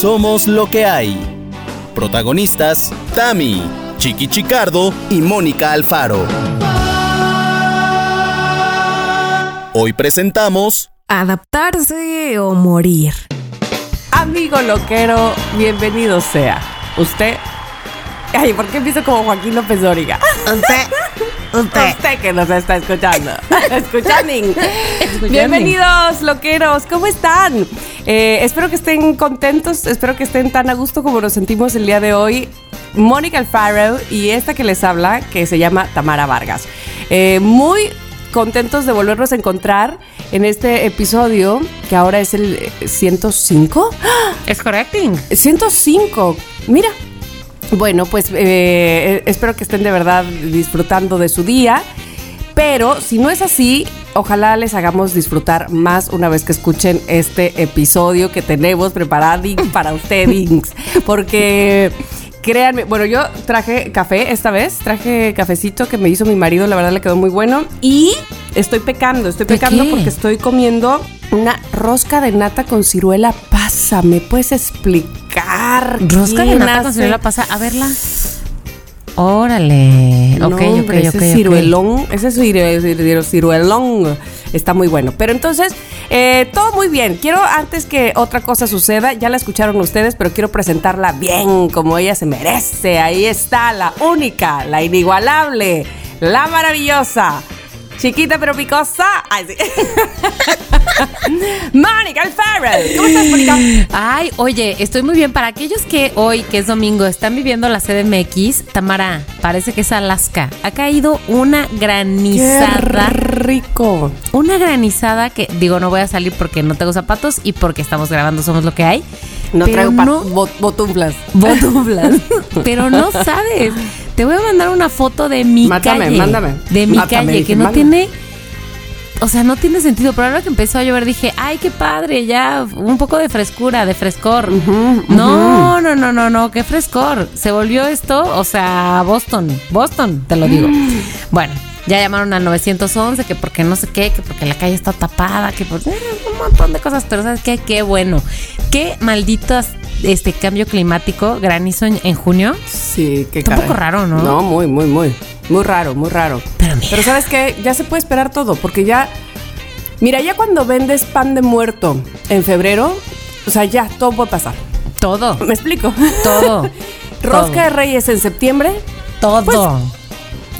Somos lo que hay. Protagonistas, Tami, Chiqui Chicardo y Mónica Alfaro. Hoy presentamos Adaptarse o morir. Amigo loquero, bienvenido sea. Usted. Ay, ¿por qué empiezo como Joaquín López Dóriga? Usted, usted. Usted que nos está escuchando. Escuchando. Bienvenidos, loqueros. ¿Cómo están? Eh, espero que estén contentos. Espero que estén tan a gusto como nos sentimos el día de hoy. Mónica Alfaro y esta que les habla, que se llama Tamara Vargas. Eh, muy contentos de volvernos a encontrar en este episodio, que ahora es el eh, 105. Es correcting. 105. Mira. Bueno, pues eh, espero que estén de verdad disfrutando de su día. Pero si no es así, ojalá les hagamos disfrutar más una vez que escuchen este episodio que tenemos preparado para ustedes. Porque créanme, bueno, yo traje café esta vez, traje cafecito que me hizo mi marido, la verdad le quedó muy bueno. Y estoy pecando, estoy ¿De pecando qué? porque estoy comiendo una rosca de nata con ciruela pasa. ¿Me puedes explicar? Rosca de nata con ciruela pasa. A verla. Órale. No, ok, hombre, ok, ese ok, ok. ciruelón, ese ciruelón está muy bueno. Pero entonces, eh, todo muy bien. Quiero, antes que otra cosa suceda, ya la escucharon ustedes, pero quiero presentarla bien, como ella se merece. Ahí está, la única, la inigualable, la maravillosa. Chiquita pero picosa. Ay, sí. Mónica Alfaro. ¿Cómo estás, Mónica? Ay, oye, estoy muy bien. Para aquellos que hoy, que es domingo, están viviendo la CDMX, Tamara, parece que es Alaska. Ha caído una Qué granizada. rico. Una granizada que, digo, no voy a salir porque no tengo zapatos y porque estamos grabando Somos lo que hay. No Pero traigo no- bot-. Botuflas. Pero no sabes. Te voy a mandar una foto de mi Mátame, calle. mándame. De mi Mátame, calle, que no mándame. tiene. O sea, no tiene sentido. Pero ahora que empezó a llover dije, ay, qué padre, ya un poco de frescura, de frescor. No, no, no, no, no, qué frescor. Se volvió esto, o sea, Boston, Boston, te lo digo. Bueno, ya llamaron al 911, que porque no sé qué, que porque la calle está tapada, que por eh, un montón de cosas, pero ¿sabes qué? Qué bueno. Qué malditas este cambio climático, granizo en, en junio. Sí, qué Está un poco raro, ¿no? No, muy, muy, muy. Muy raro, muy raro. Pero mira. Pero ¿sabes qué? Ya se puede esperar todo, porque ya. Mira, ya cuando vendes pan de muerto en febrero, o sea, ya todo puede pasar. Todo, ¿Me explico? todo. Rosca de Reyes en septiembre, todo. Pues,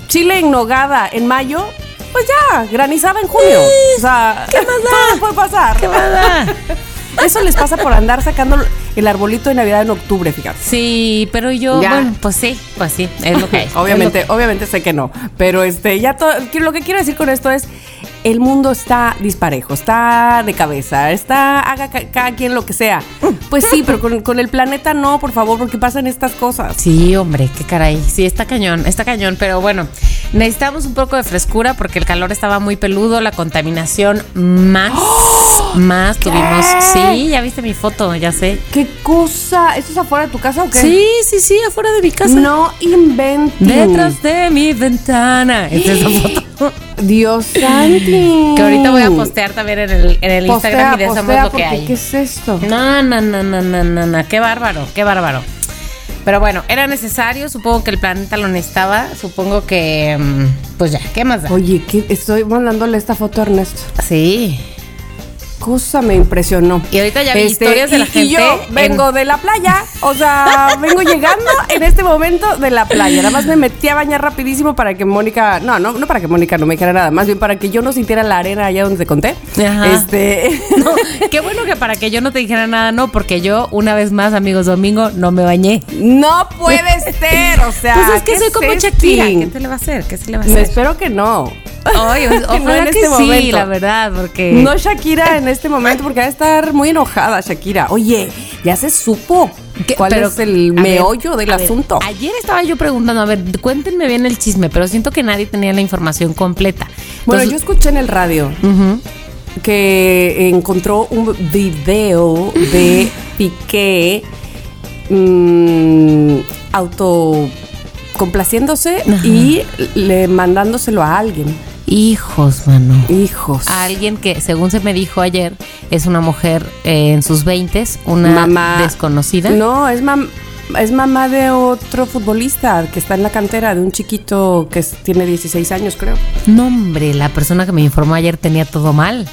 chile en nogada en mayo, pues ya, granizada en junio. O sea, ¿qué más Todo puede pasar. ¿Qué más da? Eso les pasa por andar sacando el arbolito de Navidad en octubre, fíjate. Sí, pero yo, Ya. bueno, pues sí, pues sí, es lo que hay. Obviamente, obviamente sé que no, pero este ya todo lo que quiero decir con esto es el mundo está disparejo, está de cabeza, está haga ca- cada quien lo que sea. Pues sí, pero con, con el planeta no, por favor, porque pasan estas cosas. Sí, hombre, qué caray. Sí, está cañón, está cañón, pero bueno, necesitamos un poco de frescura porque el calor estaba muy peludo, la contaminación más, más tuvimos. Sí, ya viste mi foto, ya sé. ¿Qué cosa? ¿Esto es afuera de tu casa o qué? Sí, sí, sí, afuera de mi casa. No inventen. Detrás de mi ventana. Es esa foto. Dios santi. Que ahorita voy a postear también en el, en el Postea, Instagram y de postea, lo que hay. ¿Qué es esto? No, no, no, no, no, no, no, qué bárbaro, qué bárbaro. Pero bueno, era necesario, supongo que el planeta lo necesitaba, supongo que, mm, pues ya, ¿qué más da? Oye, ¿qué? estoy mandándole esta foto a Ernesto. Sí. Cosa me impresionó. Y ahorita ya vi historias de la y- gente Y yo en- vengo de la playa, o sea, vengo llegando en este momento de la playa. Nada más me metí a bañar rapidísimo para que Mónica, no, no, no para que Mónica no me dijera nada, más bien para que yo no sintiera la arena allá donde te conté. Ajá. Este, No, qué bueno que para que yo no te dijera nada, no, porque yo, una vez más, amigos, domingo, no me bañé. no puede ser, o sea. Pues es que ¿qué soy como? Shakira. ¿Qué se le va a hacer? ¿Qué se le va a Me hacer? espero que no. Oye, pues, no ojalá en que este sí, momento. la verdad, porque... No Shakira en este momento porque va a estar muy enojada Shakira. Oye, ya se supo cuál Pero, es el ver, meollo del ver, asunto. ayer estaba yo preguntando, a ver, cuéntenme bien el chisme, pero siento que nadie tenía la información completa. Bueno, yo escuché en el radio que encontró un video de Piqué mm, auto complaciéndose Ajá. y le mandándoselo a alguien. Hijos, mano. Hijos. A alguien que, según se me dijo ayer, es una mujer eh, en sus 20 una Mamá- desconocida. No, es mam es mamá de otro futbolista que está en la cantera, de un chiquito que tiene 16 años, creo. No, hombre, la persona que me informó ayer tenía todo mal.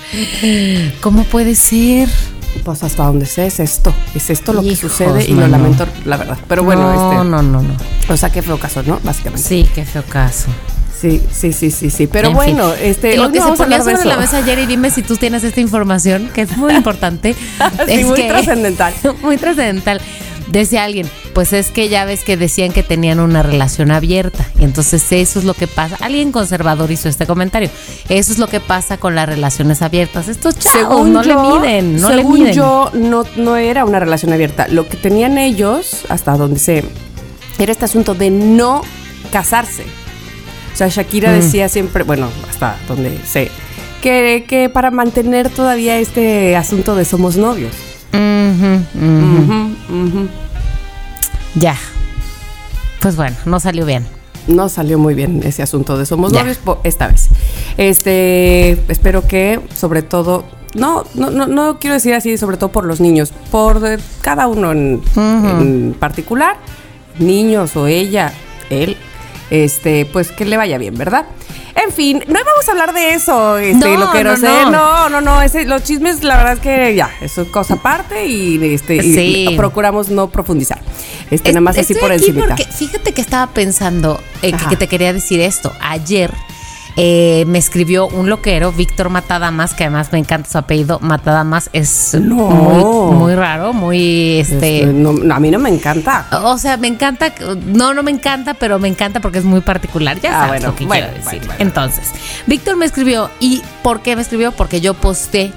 ¿Cómo puede ser? Pues hasta donde sé es esto, es esto lo que sucede y lo lamento, la verdad. Pero bueno, no, este, no, no, no. o sea, qué feo caso, ¿no? Básicamente. Sí, qué feo caso. Sí, sí, sí, sí, sí. Pero En bueno, fin. este, lo que no se ponía sobre la mesa ayer y dime si tú tienes esta información, que es muy importante. Sí, es muy que- trascendental. muy trascendental. Decía alguien, pues es que ya ves que decían que tenían una relación abierta. Y entonces eso es lo que pasa. Alguien conservador hizo este comentario. Eso es lo que pasa con las relaciones abiertas. Estos chavos no le miden, no le según miden. yo, no, no era una relación abierta. Lo que tenían ellos, hasta donde sé, era este asunto de no casarse. O sea, Shakira Mm. decía siempre, bueno, hasta donde sé, que, que para mantener todavía este asunto de somos novios. Ya. Pues bueno, no salió bien. No salió muy bien ese asunto de somos Ya. novios esta vez. Este, espero que sobre todo no, no, no, no quiero decir así, sobre todo por los niños, por cada uno en, en particular, niños o ella, él, este, pues que le vaya bien, ¿verdad? En fin, no vamos a hablar de eso, este, No, lo que no, no, sé, no. no, no, no, ese- los chismes, la verdad es que ya, eso es cosa aparte y este, y procuramos no profundizar, este, Es- nada más así por encima. fíjate que estaba pensando eh, que te quería decir esto. Ayer eh, me escribió un loquero, Víctor Matadamas, que además me encanta su apellido. Matadamas es No. muy, muy raro, muy este. No, no, a mí no me encanta. O sea, me encanta, no, no me encanta, pero me encanta porque es muy particular. Ya Ah, sabes bueno, lo que bueno, quiero decir. bueno. Entonces, Víctor me escribió. ¿Y por qué me escribió? Porque yo posté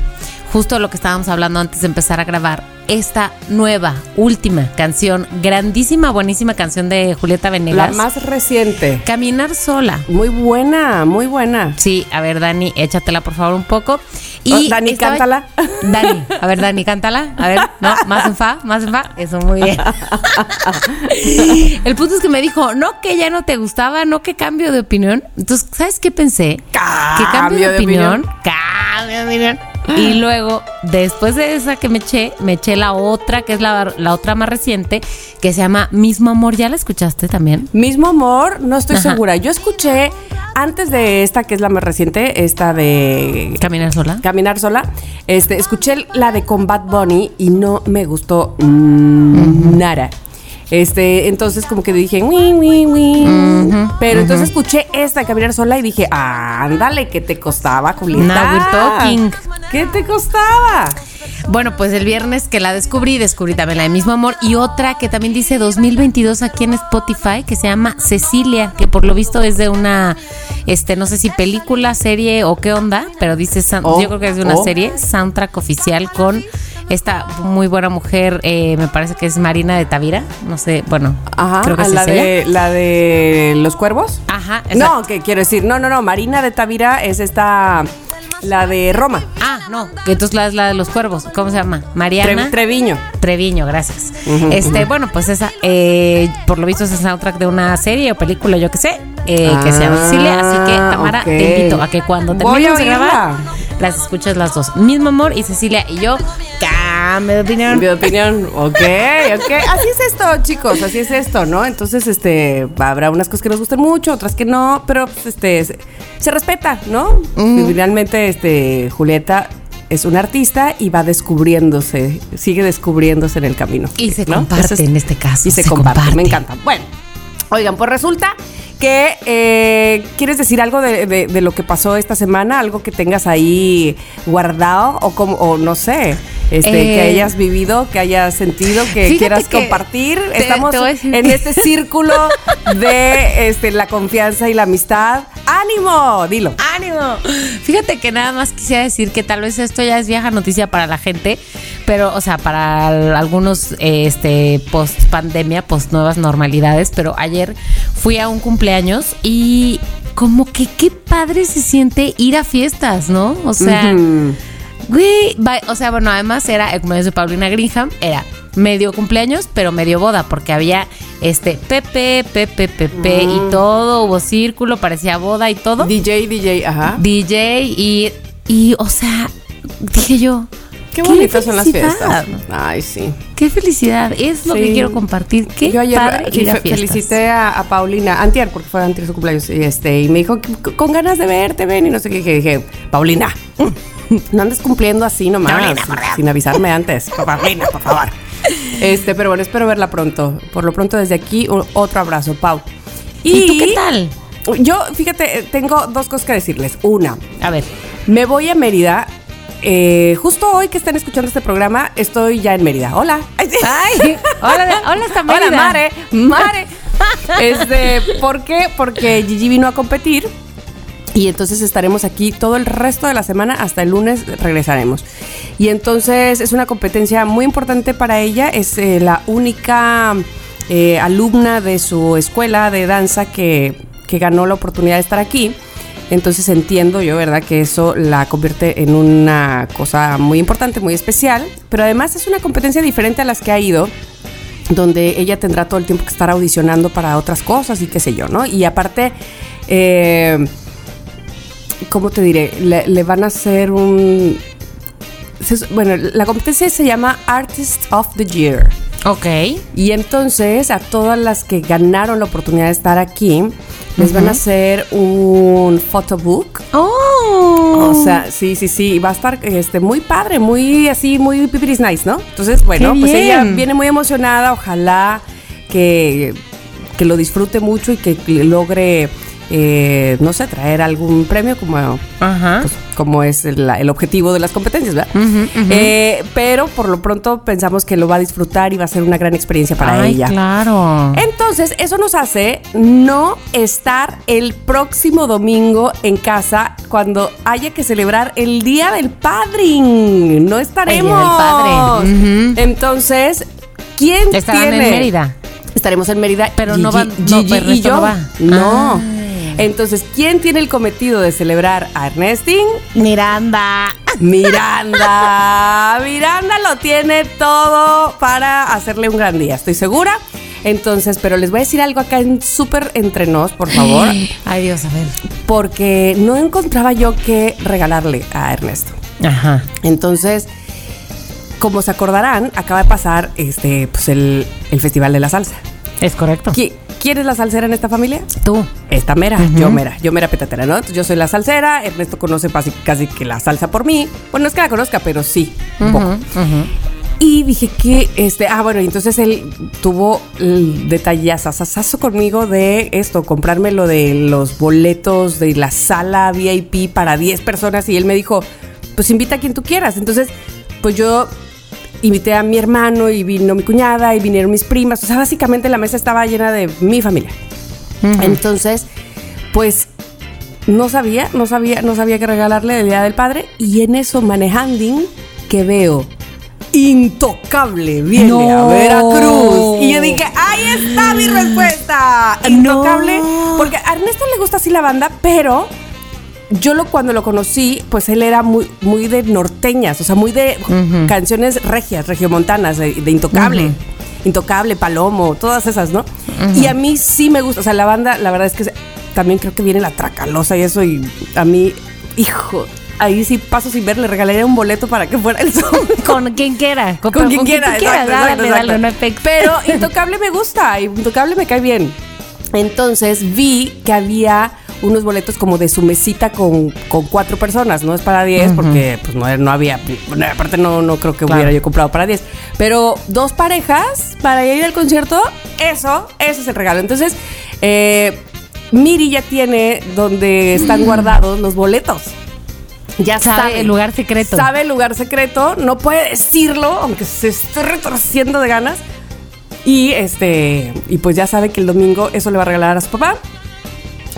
justo lo que estábamos hablando antes de empezar a grabar. Esta nueva, última canción, grandísima, buenísima canción de Julieta La Venegas. más reciente. Caminar sola. Muy buena, muy buena. Sí, a ver, Dani, échatela por favor un poco. Y Oh, Dani, estaba- cántala. Dani, a ver, Dani, cántala. A ver, no, más en fa, más en fa. Eso, muy bien. El punto es que me dijo, no, que ya no te gustaba, no, que cambio de opinión. Entonces, ¿sabes qué pensé? que cambio de, opinión. Cambio de opinión. Y luego, después de esa que me eché, me eché la otra, que es la, la otra más reciente, que se llama Mismo Amor. ¿Ya la escuchaste también? Mismo amor, no estoy Ajá. segura. Yo escuché antes de esta, que es la más reciente, esta de Caminar sola. Caminar sola, este, escuché la de Combat Bunny y no me gustó mm, nada. Este, entonces como que dije, "Wi, wi, wi". pero entonces escuché esta Caminar sola y dije, ándale, ¿qué te costaba, Julieta? Now we're talking. ¿Qué te costaba? Bueno, pues el viernes que la descubrí, descubrí también la de Mismo Amor y otra que también dice 2022 aquí en Spotify que se llama Cecilia, que por lo visto es de una, este, no sé si película, serie o qué onda, pero dice, sound- Oh, yo creo que es de una oh. serie, soundtrack oficial con esta muy buena mujer, eh, me parece que es Marina de Tavira, no sé, bueno, Ajá, creo que es la ella. de, la de los cuervos. Ajá, No, que quiero decir, no, no, no, Marina de Tavira es esta, la de Roma, Ah, no, entonces la es la de los cuervos, ¿cómo se llama? Mariana. Tre- Treviño. Treviño, gracias. Este, bueno, pues esa, eh, por lo visto es el soundtrack de una serie o película, yo que sé, eh, que se llama Ah, Cecilia. Así que, Tamara, te invito a que cuando terminemos a de grabar, las escuches las dos. Mismo amor y Cecilia y yo, cambio de opinión. Mi opinión, ok, ok. Así es esto, chicos, así es esto, ¿no? Entonces, este, habrá unas cosas que nos gusten mucho, otras que no, pero pues, este, se, se respeta, ¿no? Y Finalmente, este, Julieta es una artista y va descubriéndose, sigue descubriéndose en el camino. Y se ¿no? comparte es- en este caso. Y se, comparte, me encanta. Bueno, oigan, pues resulta que eh, quieres decir algo de, de- de lo que pasó esta semana, algo que tengas ahí guardado o como, o no sé, este, Eh, que hayas vivido, que hayas sentido, que quieras que compartir. te- Estamos te en este círculo de este, la confianza y la amistad. ¡Ánimo! Dilo. ¡Ánimo! Fíjate que nada más quisiera decir que tal vez esto ya es vieja noticia para la gente, pero, o sea, para al- algunos eh, este, post pandemia, post nuevas normalidades, pero ayer fui a un cumpleaños y como que qué padre se siente ir a fiestas, ¿no? O sea. Güey, o sea, bueno, además era el cumpleaños de Paulina Greenham, era medio cumpleaños, pero medio boda, porque había este Pepe, Pepe, Pepe y todo, hubo círculo, parecía boda y todo. DJ, DJ, ajá. DJ y, y, o sea, dije yo, Qué bonitas son las fiestas. Ay, sí. Qué felicidad, es lo Sí. que quiero compartir. Qué Yo ayer padre ir a felicité a, a Paulina, antier, porque fue antier su cumpleaños, y, este, y me dijo, "C- con ganas de verte, ven, y no sé qué, dije, dije, Paulina, no andes cumpliendo así nomás, sin avisarme antes, Paulina, por favor. Este, pero bueno, espero verla pronto. Por lo pronto, desde aquí, otro abrazo, Pau. ¿Y tú qué tal? Yo, fíjate, tengo dos cosas que decirles. Una, A ver, me voy a Mérida. Eh, justo hoy que están escuchando este programa, estoy ya en Mérida. Hola. Ay, hola, hola, está Mérida. Hola, Mare. Mare. Este, ¿por qué? Porque Gigi vino a competir. Y entonces estaremos aquí todo el resto de la semana, hasta el lunes regresaremos. Y entonces es una competencia muy importante para ella, es eh, la única eh, alumna de su escuela de danza que, que ganó la oportunidad de estar aquí. Entonces entiendo yo, ¿verdad? Que eso la convierte en una cosa muy importante, muy especial, pero además es una competencia diferente a las que ha ido donde ella tendrá todo el tiempo que estar audicionando para otras cosas y qué sé yo, ¿no? Y aparte, eh, ¿cómo te diré? Le, le van a hacer un... Bueno, la competencia se llama Artist of the Year. Ok. Y entonces a todas las que ganaron la oportunidad de estar aquí, les van a hacer un photobook. Oh. O sea, sí, sí, sí, va a estar este, muy padre, muy así, muy pipiris nice, ¿no? Entonces, bueno, pues ella viene muy emocionada, ojalá que, que lo disfrute mucho y que logre, eh, no sé, traer algún premio como, pues, como es el, el objetivo de las competencias, ¿verdad? Eh, pero por lo pronto pensamos que lo va a disfrutar y va a ser una gran experiencia para Ay, ella. claro. Entonces, eso nos hace no estar el próximo domingo en casa cuando haya que celebrar el Día del Padre. No estaremos. El Día del Padre. Entonces, ¿quién Estarán tiene? en Mérida. Estaremos en Mérida. Pero no Gigi- no, Gigi y yo. no va. No. Entonces, ¿quién tiene el cometido de celebrar a Ernestín? Miranda. Miranda. Miranda lo tiene todo para hacerle un gran día, estoy segura. Entonces, pero les voy a decir algo acá en súper entre nos, por favor, Ay, Dios, a ver. porque no encontraba yo qué regalarle a Ernesto. Ajá. Entonces, como se acordarán, acaba de pasar este, pues el, el Festival de la Salsa. Es correcto. ¿Qui- ¿Quién es la salsera en esta familia? Tú. Esta mera, yo mera, yo mera petatera, ¿no? Entonces, yo soy la salsera, Ernesto conoce casi, casi que la salsa por mí. Bueno, no es que la conozca, pero sí, un poco. Y dije que, este, ah, bueno, entonces él tuvo el detallazazazo conmigo de esto, comprarme lo de los boletos de la sala VIP para 10 personas y él me dijo, pues invita a quien tú quieras. Entonces, pues yo invité a mi hermano y vino mi cuñada y vinieron mis primas. O sea, básicamente la mesa estaba llena de mi familia. Entonces, pues no sabía, no sabía, no sabía qué regalarle el Día del Padre y en eso manejando que veo Intocable viene No. a Veracruz. Y yo dije, ahí está mi respuesta. Intocable. No. Porque a Ernesto le gusta así la banda, pero yo lo cuando lo conocí, pues él era muy, muy de norteñas, o sea, muy de canciones regias, regiomontanas, de, de Intocable. Intocable, Palomo, todas esas, ¿no? Y a mí sí me gusta, o sea, la banda, la verdad es que también creo que viene la tracalosa y eso, y a mí, hijo, ahí sí paso sin ver, le regalaría un boleto para que fuera el son. Con quien quiera. Con quien quiera, exacto, Dale, exacto, dale, no pex. Pero Intocable me gusta, Intocable me cae bien. Entonces vi que había unos boletos como de su mesita con, con cuatro personas, no es para 10 porque pues no, no había, bueno, aparte no, no creo que Claro. hubiera yo comprado para 10, pero dos parejas para ir al concierto, eso, eso es el regalo. Entonces, eh, Miri ya tiene donde están guardados los boletos. Ya Sabe el lugar secreto. Sabe el lugar secreto, no puede decirlo, aunque se esté retorciendo de ganas. Y este, y pues ya sabe que el domingo eso le va a regalar a su papá.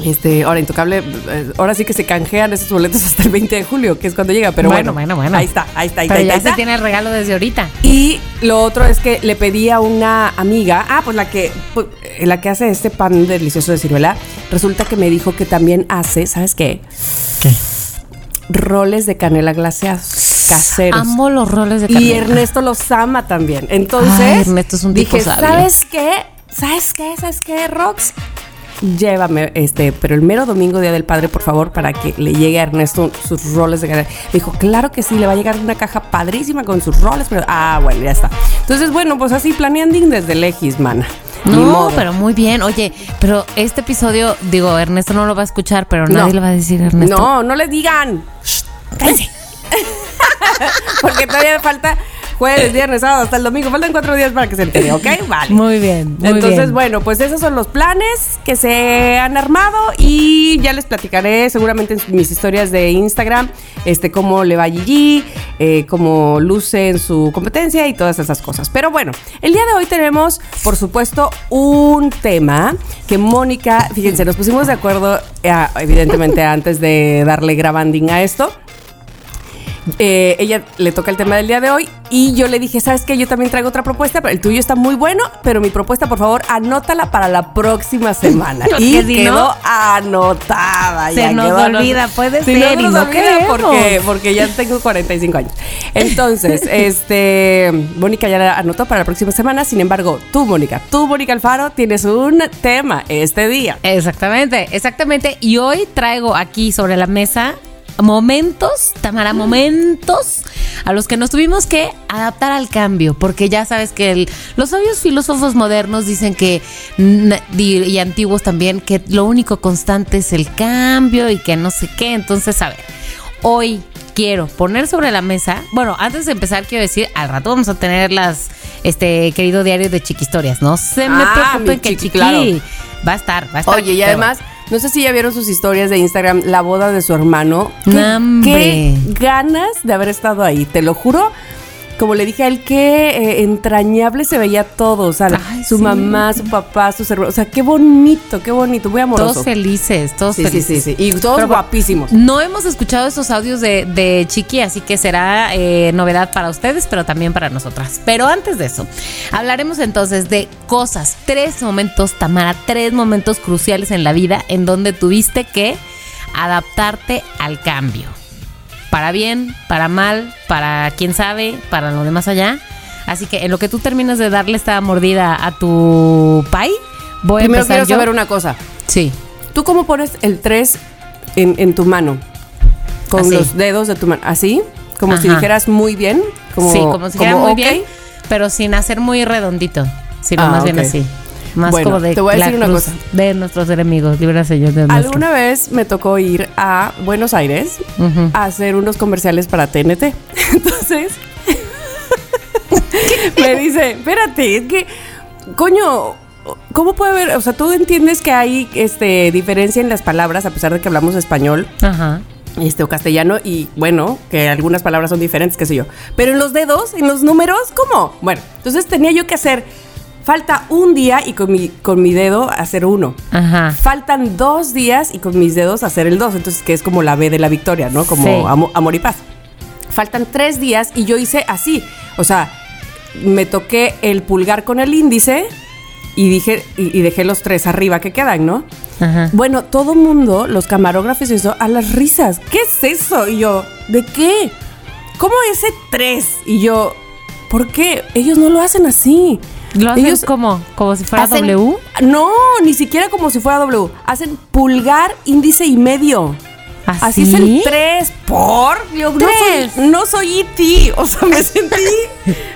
Este, ahora intocable, eh, ahora sí que se canjean esos boletos hasta el 20 de julio, que es cuando llega, pero bueno, Bueno, bueno, bueno. Ahí está, ahí está, ahí Pero está. ya ahí se tiene el regalo desde ahorita. Y lo otro es que le pedí a una amiga, ah, pues la que, pues, eh, la que hace este pan delicioso de ciruela, resulta que me dijo que también hace, ¿sabes qué? ¿Qué? roles de canela glaseados caseros. Amo los roles de Y canela. Ernesto los ama también. Entonces, Ay, Ernesto es un tipo dije, sabio. ¿sabes qué? ¿Sabes qué? ¿Sabes qué, Rox? Llévame, este, pero el mero domingo, Día del Padre, por favor, para que le llegue a Ernesto sus roles de. Me dijo, claro que sí, le va a llegar una caja padrísima con sus roles, pero, ah, bueno, ya está. Entonces, bueno, pues así planeando desde Legis, mana. No, pero muy bien. Oye, pero este episodio, digo, Ernesto no lo va a escuchar, pero No. nadie le va a decir Ernesto. No, no le digan. Shh, cállense. Porque todavía falta jueves, viernes, sábado, hasta el domingo. Faltan cuatro días para que se entere, ¿ok? Vale. Muy bien, muy Entonces, bien. bueno, pues esos son los planes que se han armado y ya les platicaré seguramente en mis historias de Instagram, este, cómo le va a Gigi, eh, cómo luce en su competencia y todas esas cosas. Pero bueno, el día de hoy tenemos, por supuesto, un tema que Mónica, fíjense, nos pusimos de acuerdo, eh, evidentemente, antes de darle grabanding a esto. Eh, ella le toca el tema del día de hoy y yo le dije, ¿sabes qué? Yo también traigo otra propuesta, pero el tuyo está muy bueno, pero mi propuesta, por favor, anótala para la próxima semana. Y si quedó no, anotada. se ya nos quedó olvida, puede Sí, ser, y nos no olvida porque, porque ya tengo 45 años. Entonces, este, Mónica ya la anotó para la próxima semana. Sin embargo, tú, Mónica, tú, Mónica Alfaro, tienes un tema este día. Exactamente, exactamente. Y hoy traigo aquí sobre la mesa momentos, Tamara, momentos a los que nos tuvimos que adaptar al cambio, porque ya sabes que el- los sabios filósofos modernos dicen que, y antiguos también, que lo único constante es el cambio y que no sé qué. Entonces, a ver, hoy quiero poner sobre la mesa, bueno, antes de empezar quiero decir, al rato vamos a tener las, este querido diario de chiquistorias, no se me Ah, preocupen que chiqui, chiqui claro. va a estar, va a estar. Oye, y además, no sé si ya vieron sus historias de Instagram, la boda de su hermano. ¿Qué, ganas de haber estado ahí, te lo juro. Como le dije a él, qué eh, entrañable se veía todo. O sea, Ay, su sí. mamá, su papá, sus hermanos. O sea, qué bonito, qué bonito, muy amoroso. Todos felices, todos sí, sí, felices. sí, sí. Y todos Pero guapísimos. No hemos escuchado esos audios de, de Chiqui, así que será eh, novedad para ustedes, pero también para nosotras. Pero antes de eso, hablaremos entonces de cosas, tres momentos, Tamara, tres momentos cruciales en la vida en donde tuviste que adaptarte al cambio. Para bien, para mal, para quién sabe, para lo demás allá. Así que en lo que tú terminas de darle esta mordida a tu pie, voy a Primero empezar quiero yo. saber una cosa. Sí. ¿Tú cómo pones el 3 en, en tu mano? Con Así. los dedos de tu mano. ¿Así? Como si dijeras muy bien. Como, sí, como si como muy bien, pero sin hacer muy redondito, sino Ah, más bien así. Más Bueno, como de te voy a decir una cosa. de nuestros enemigos, libre Señor de nuestro. Alguna vez me tocó ir a Buenos Aires a hacer unos comerciales para TNT. Entonces, me dice, espérate, es que, coño, ¿cómo puede haber? O sea, tú entiendes que hay este, diferencia en las palabras, a pesar de que hablamos español Ajá. este, o castellano, y bueno, que algunas palabras son diferentes, qué sé yo. Pero en los dedos, en los números, ¿cómo? Bueno, entonces tenía yo que hacer, falta un día y con mi, con mi dedo hacer uno. Ajá. Faltan dos días y con mis dedos hacer el dos, entonces que es como la B de la victoria, ¿no? Como Sí. amor y paz. Faltan tres días y yo hice así, o sea, me toqué el pulgar con el índice y dije y, y dejé los tres arriba que quedan, ¿no? Ajá. Bueno, todo mundo, los camarógrafos y eso, a las risas. ¿Qué es eso? Y yo, ¿de qué? ¿Cómo ese tres? Y yo, ¿por qué? Ellos no lo hacen así. ¿Lo haces Ellos como? ¿Como si fuera hacen- W? No, ni siquiera como si fuera W. Hacen pulgar, índice y medio. ¿Así? Así es el 3. ¿Por? Yo no Tres. soy, no soy E.T. O sea, me sentí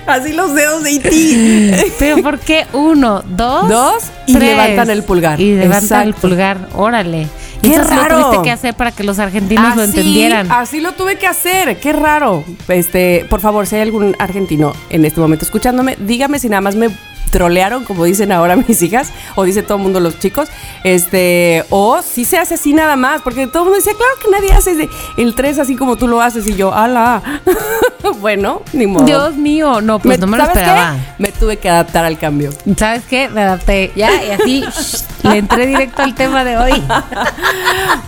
así los dedos de E.T. Pero ¿por qué uno, dos? Dos, y tres? levantan el pulgar. Y levantan el pulgar, órale. ¡Qué eso sí lo raro! tuviste que hacer para que los argentinos lo entendieran. Así lo tuve que hacer. Qué raro. Este, por favor, si hay algún argentino en este momento escuchándome, dígame si nada más me trolearon, como dicen ahora mis hijas, o dice todo el mundo los chicos, este, o si se hace así nada más, porque todo el mundo decía, claro que nadie hace el 3 así como tú lo haces, y yo, ala. bueno, ni modo. Dios mío, no, pues no me lo esperaba. Me tuve que adaptar al cambio. ¿Sabes qué? Me adapté. Ya, y así le entré directo al tema de hoy.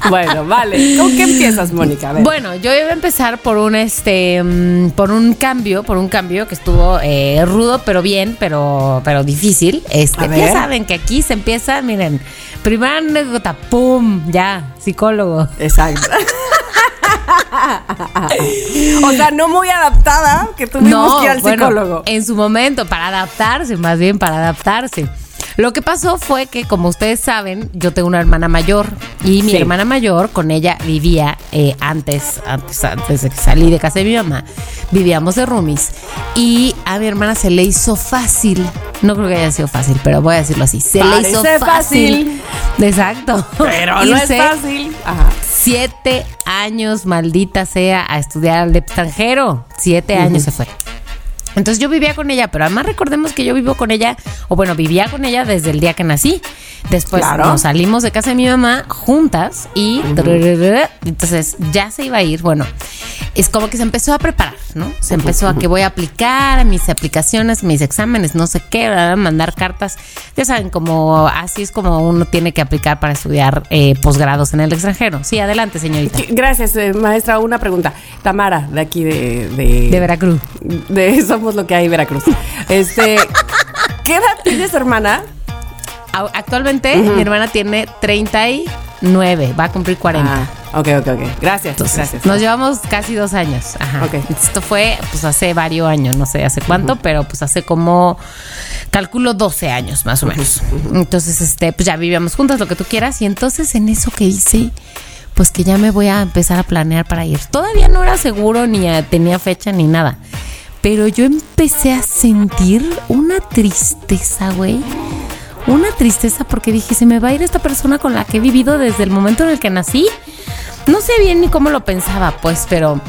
Bueno, vale. ¿Con qué empiezas, Mónica? Bueno, yo iba a empezar por un este mm, por un cambio, por un cambio que estuvo eh, rudo, pero bien, pero, pero difícil. Este, ya saben que aquí se empieza, miren, primera anécdota, pum, ya, psicólogo. Exacto. o sea, no muy adaptada, que tuvimos que ir al bueno, psicólogo. en su momento, para adaptarse, más bien para adaptarse. Lo que pasó fue que, como ustedes saben, yo tengo una hermana mayor y mi Sí. hermana mayor con ella vivía eh, antes, antes, antes de que salí de casa de mi mamá, vivíamos de roomies y a mi hermana se le hizo fácil, no creo que haya sido fácil, pero voy a decirlo así, se le hizo Parece fácil. Exacto. Pero no es fácil. Ajá. Siete años, maldita sea, a estudiar al extranjero. Siete años se fue. Entonces yo vivía con ella, pero además recordemos que yo vivo con ella, o bueno, vivía con ella desde el día que nací. Después Claro. nos salimos de casa de mi mamá juntas y entonces ya se iba a ir. Bueno, es como que se empezó a preparar, ¿no? Se empezó a que voy a aplicar mis aplicaciones, mis exámenes, no sé qué, a mandar cartas. Ya saben, como así es como uno tiene que aplicar para estudiar eh, posgrados en el extranjero. Sí, adelante, señorita. ¿Qué- Gracias, eh, maestra. Una pregunta. Tamara, de aquí de... De, De Veracruz. de Somos lo que hay, Veracruz. Este... ¿Qué edad tiene su hermana? Actualmente mi hermana tiene 39, va a cumplir 40. Ah, ok, ok, ok. Gracias, Entonces, gracias. nos llevamos casi dos años. Ajá. Esto fue, pues, hace varios años, no sé hace cuánto, pero pues hace como, calculo 12 años más o menos. Entonces, este, pues ya vivíamos juntas, lo que tú quieras. Y entonces, en eso que hice, pues que ya me voy a empezar a planear para ir. Todavía no era seguro, ni tenía fecha, ni nada. Pero yo empecé a sentir una tristeza, güey. Una tristeza porque dije, se me va a ir esta persona con la que he vivido desde el momento en el que nací. No sé bien ni cómo lo pensaba, pues, pero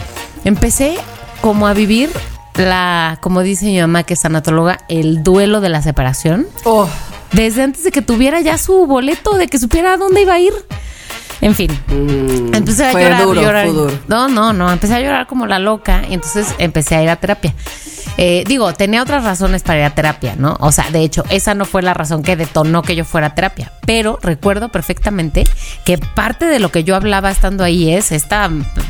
empecé como a vivir la, como dice mi mamá que es tanatóloga, el duelo de la separación. Oh, Desde antes de que tuviera ya su boleto, de que supiera a dónde iba a ir. En fin, empecé a Mm, fue llorar, duro, llorar. fue duro. No, no, no, empecé a llorar como la loca y entonces empecé a ir a terapia. Eh, digo, tenía otras razones para ir a terapia, ¿no? O sea, de hecho, esa no fue la razón que detonó que yo fuera a terapia, pero recuerdo perfectamente que parte de lo que yo hablaba estando ahí es, esta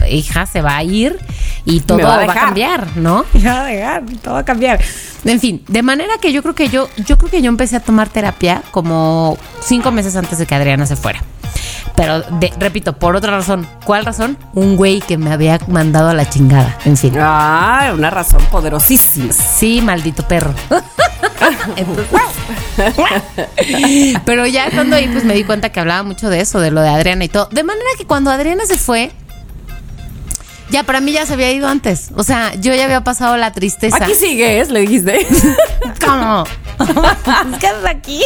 hija se va a ir y todo va a va a dejar. cambiar, ¿no? Me va a dejar, todo va a cambiar. En fin, de manera que yo creo que yo, yo creo que yo empecé a tomar terapia como cinco meses antes de que Adriana se fuera. Pero, de- repito, por otra razón. ¿Cuál razón? Un güey que me había mandado a la chingada. En fin. ah, una razón poderosísima. Sí, maldito perro. Entonces, pero ya estando ahí, pues me di cuenta que hablaba mucho de eso, de lo de Adriana y todo. De manera que cuando Adriana se fue, ya para mí ya se había ido antes. O sea, yo ya había pasado la tristeza. Aquí sigues, le dijiste. ¿Cómo? ¿Qué haces aquí?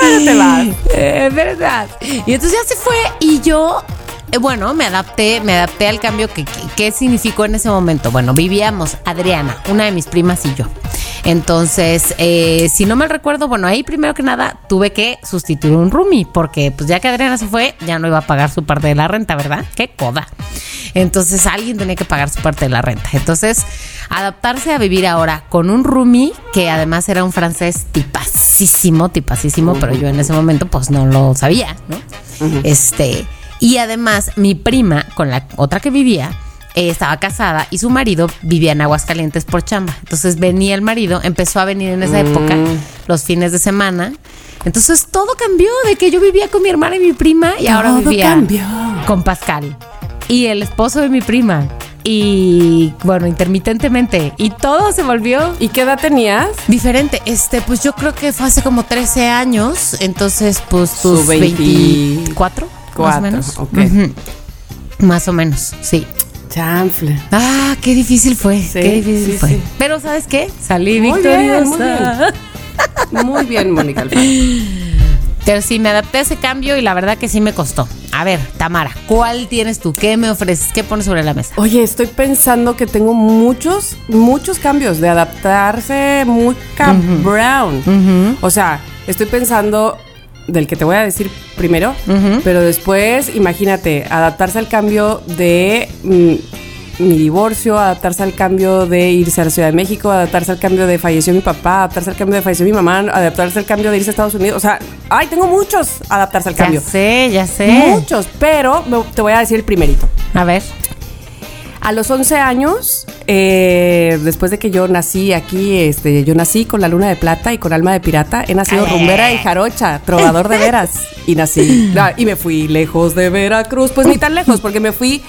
¿Dónde te vas? Eh, verdad. Y entonces ya se fue y yo, eh, bueno, me adapté, me adapté al cambio que, que- que significó en ese momento. Bueno, vivíamos Adriana, una de mis primas y yo. Entonces, eh, si no mal recuerdo, bueno, ahí primero que nada tuve que sustituir un roomie porque pues ya que Adriana se fue, ya no iba a pagar su parte de la renta, ¿verdad? Qué coda. Entonces alguien tenía que pagar su parte de la renta. Entonces, adaptarse a vivir ahora con un roomie que además era un francés tipasísimo, tipasísimo, pero yo en ese momento pues no lo sabía, ¿no? Este, y además mi prima con la otra que vivía eh, estaba casada y su marido vivía en Aguascalientes por chamba. Entonces venía el marido, empezó a venir en esa época los fines de semana. Entonces todo cambió de que yo vivía con mi hermana y mi prima y ahora Todo vivía cambió. con Pascal y el esposo de mi prima. Y bueno, intermitentemente. Y todo se volvió ¿Y qué edad tenías? diferente. Este, pues yo creo que fue hace como 13 años. Entonces, pues tus Su 20 24, más o menos. ok. Ujú. Más o menos, sí. Chanfle. Ah, qué difícil fue. Sí, qué difícil sí, fue. sí. Pero ¿sabes qué? Salí Muy bien, muy victoriosa. Muy bien, Mónica Alfaro. Pero sí, me adapté a ese cambio y la verdad que sí me costó. A ver, Tamara, ¿cuál tienes tú? ¿Qué me ofreces? ¿Qué pones sobre la mesa? Oye, estoy pensando que tengo muchos, muchos cambios de adaptarse muy cabrón. O sea, estoy pensando del que te voy a decir primero, pero después, imagínate, adaptarse al cambio de mm, mi divorcio, adaptarse al cambio de irse a la Ciudad de México, adaptarse al cambio de falleció mi papá, adaptarse al cambio de falleció mi mamá, adaptarse al cambio de irse a Estados Unidos. O sea, ay, tengo muchos adaptarse al cambio. Ya sé, ya sé. Muchos, pero te voy a decir el primerito. A ver. A los 11 años, eh, después de que yo nací aquí, este, yo nací con la luna de plata y con alma de pirata. He nacido rumbera y jarocha, trovador de veras. Y nací. ah, Y me fui lejos de Veracruz. Pues ni tan lejos, porque me fui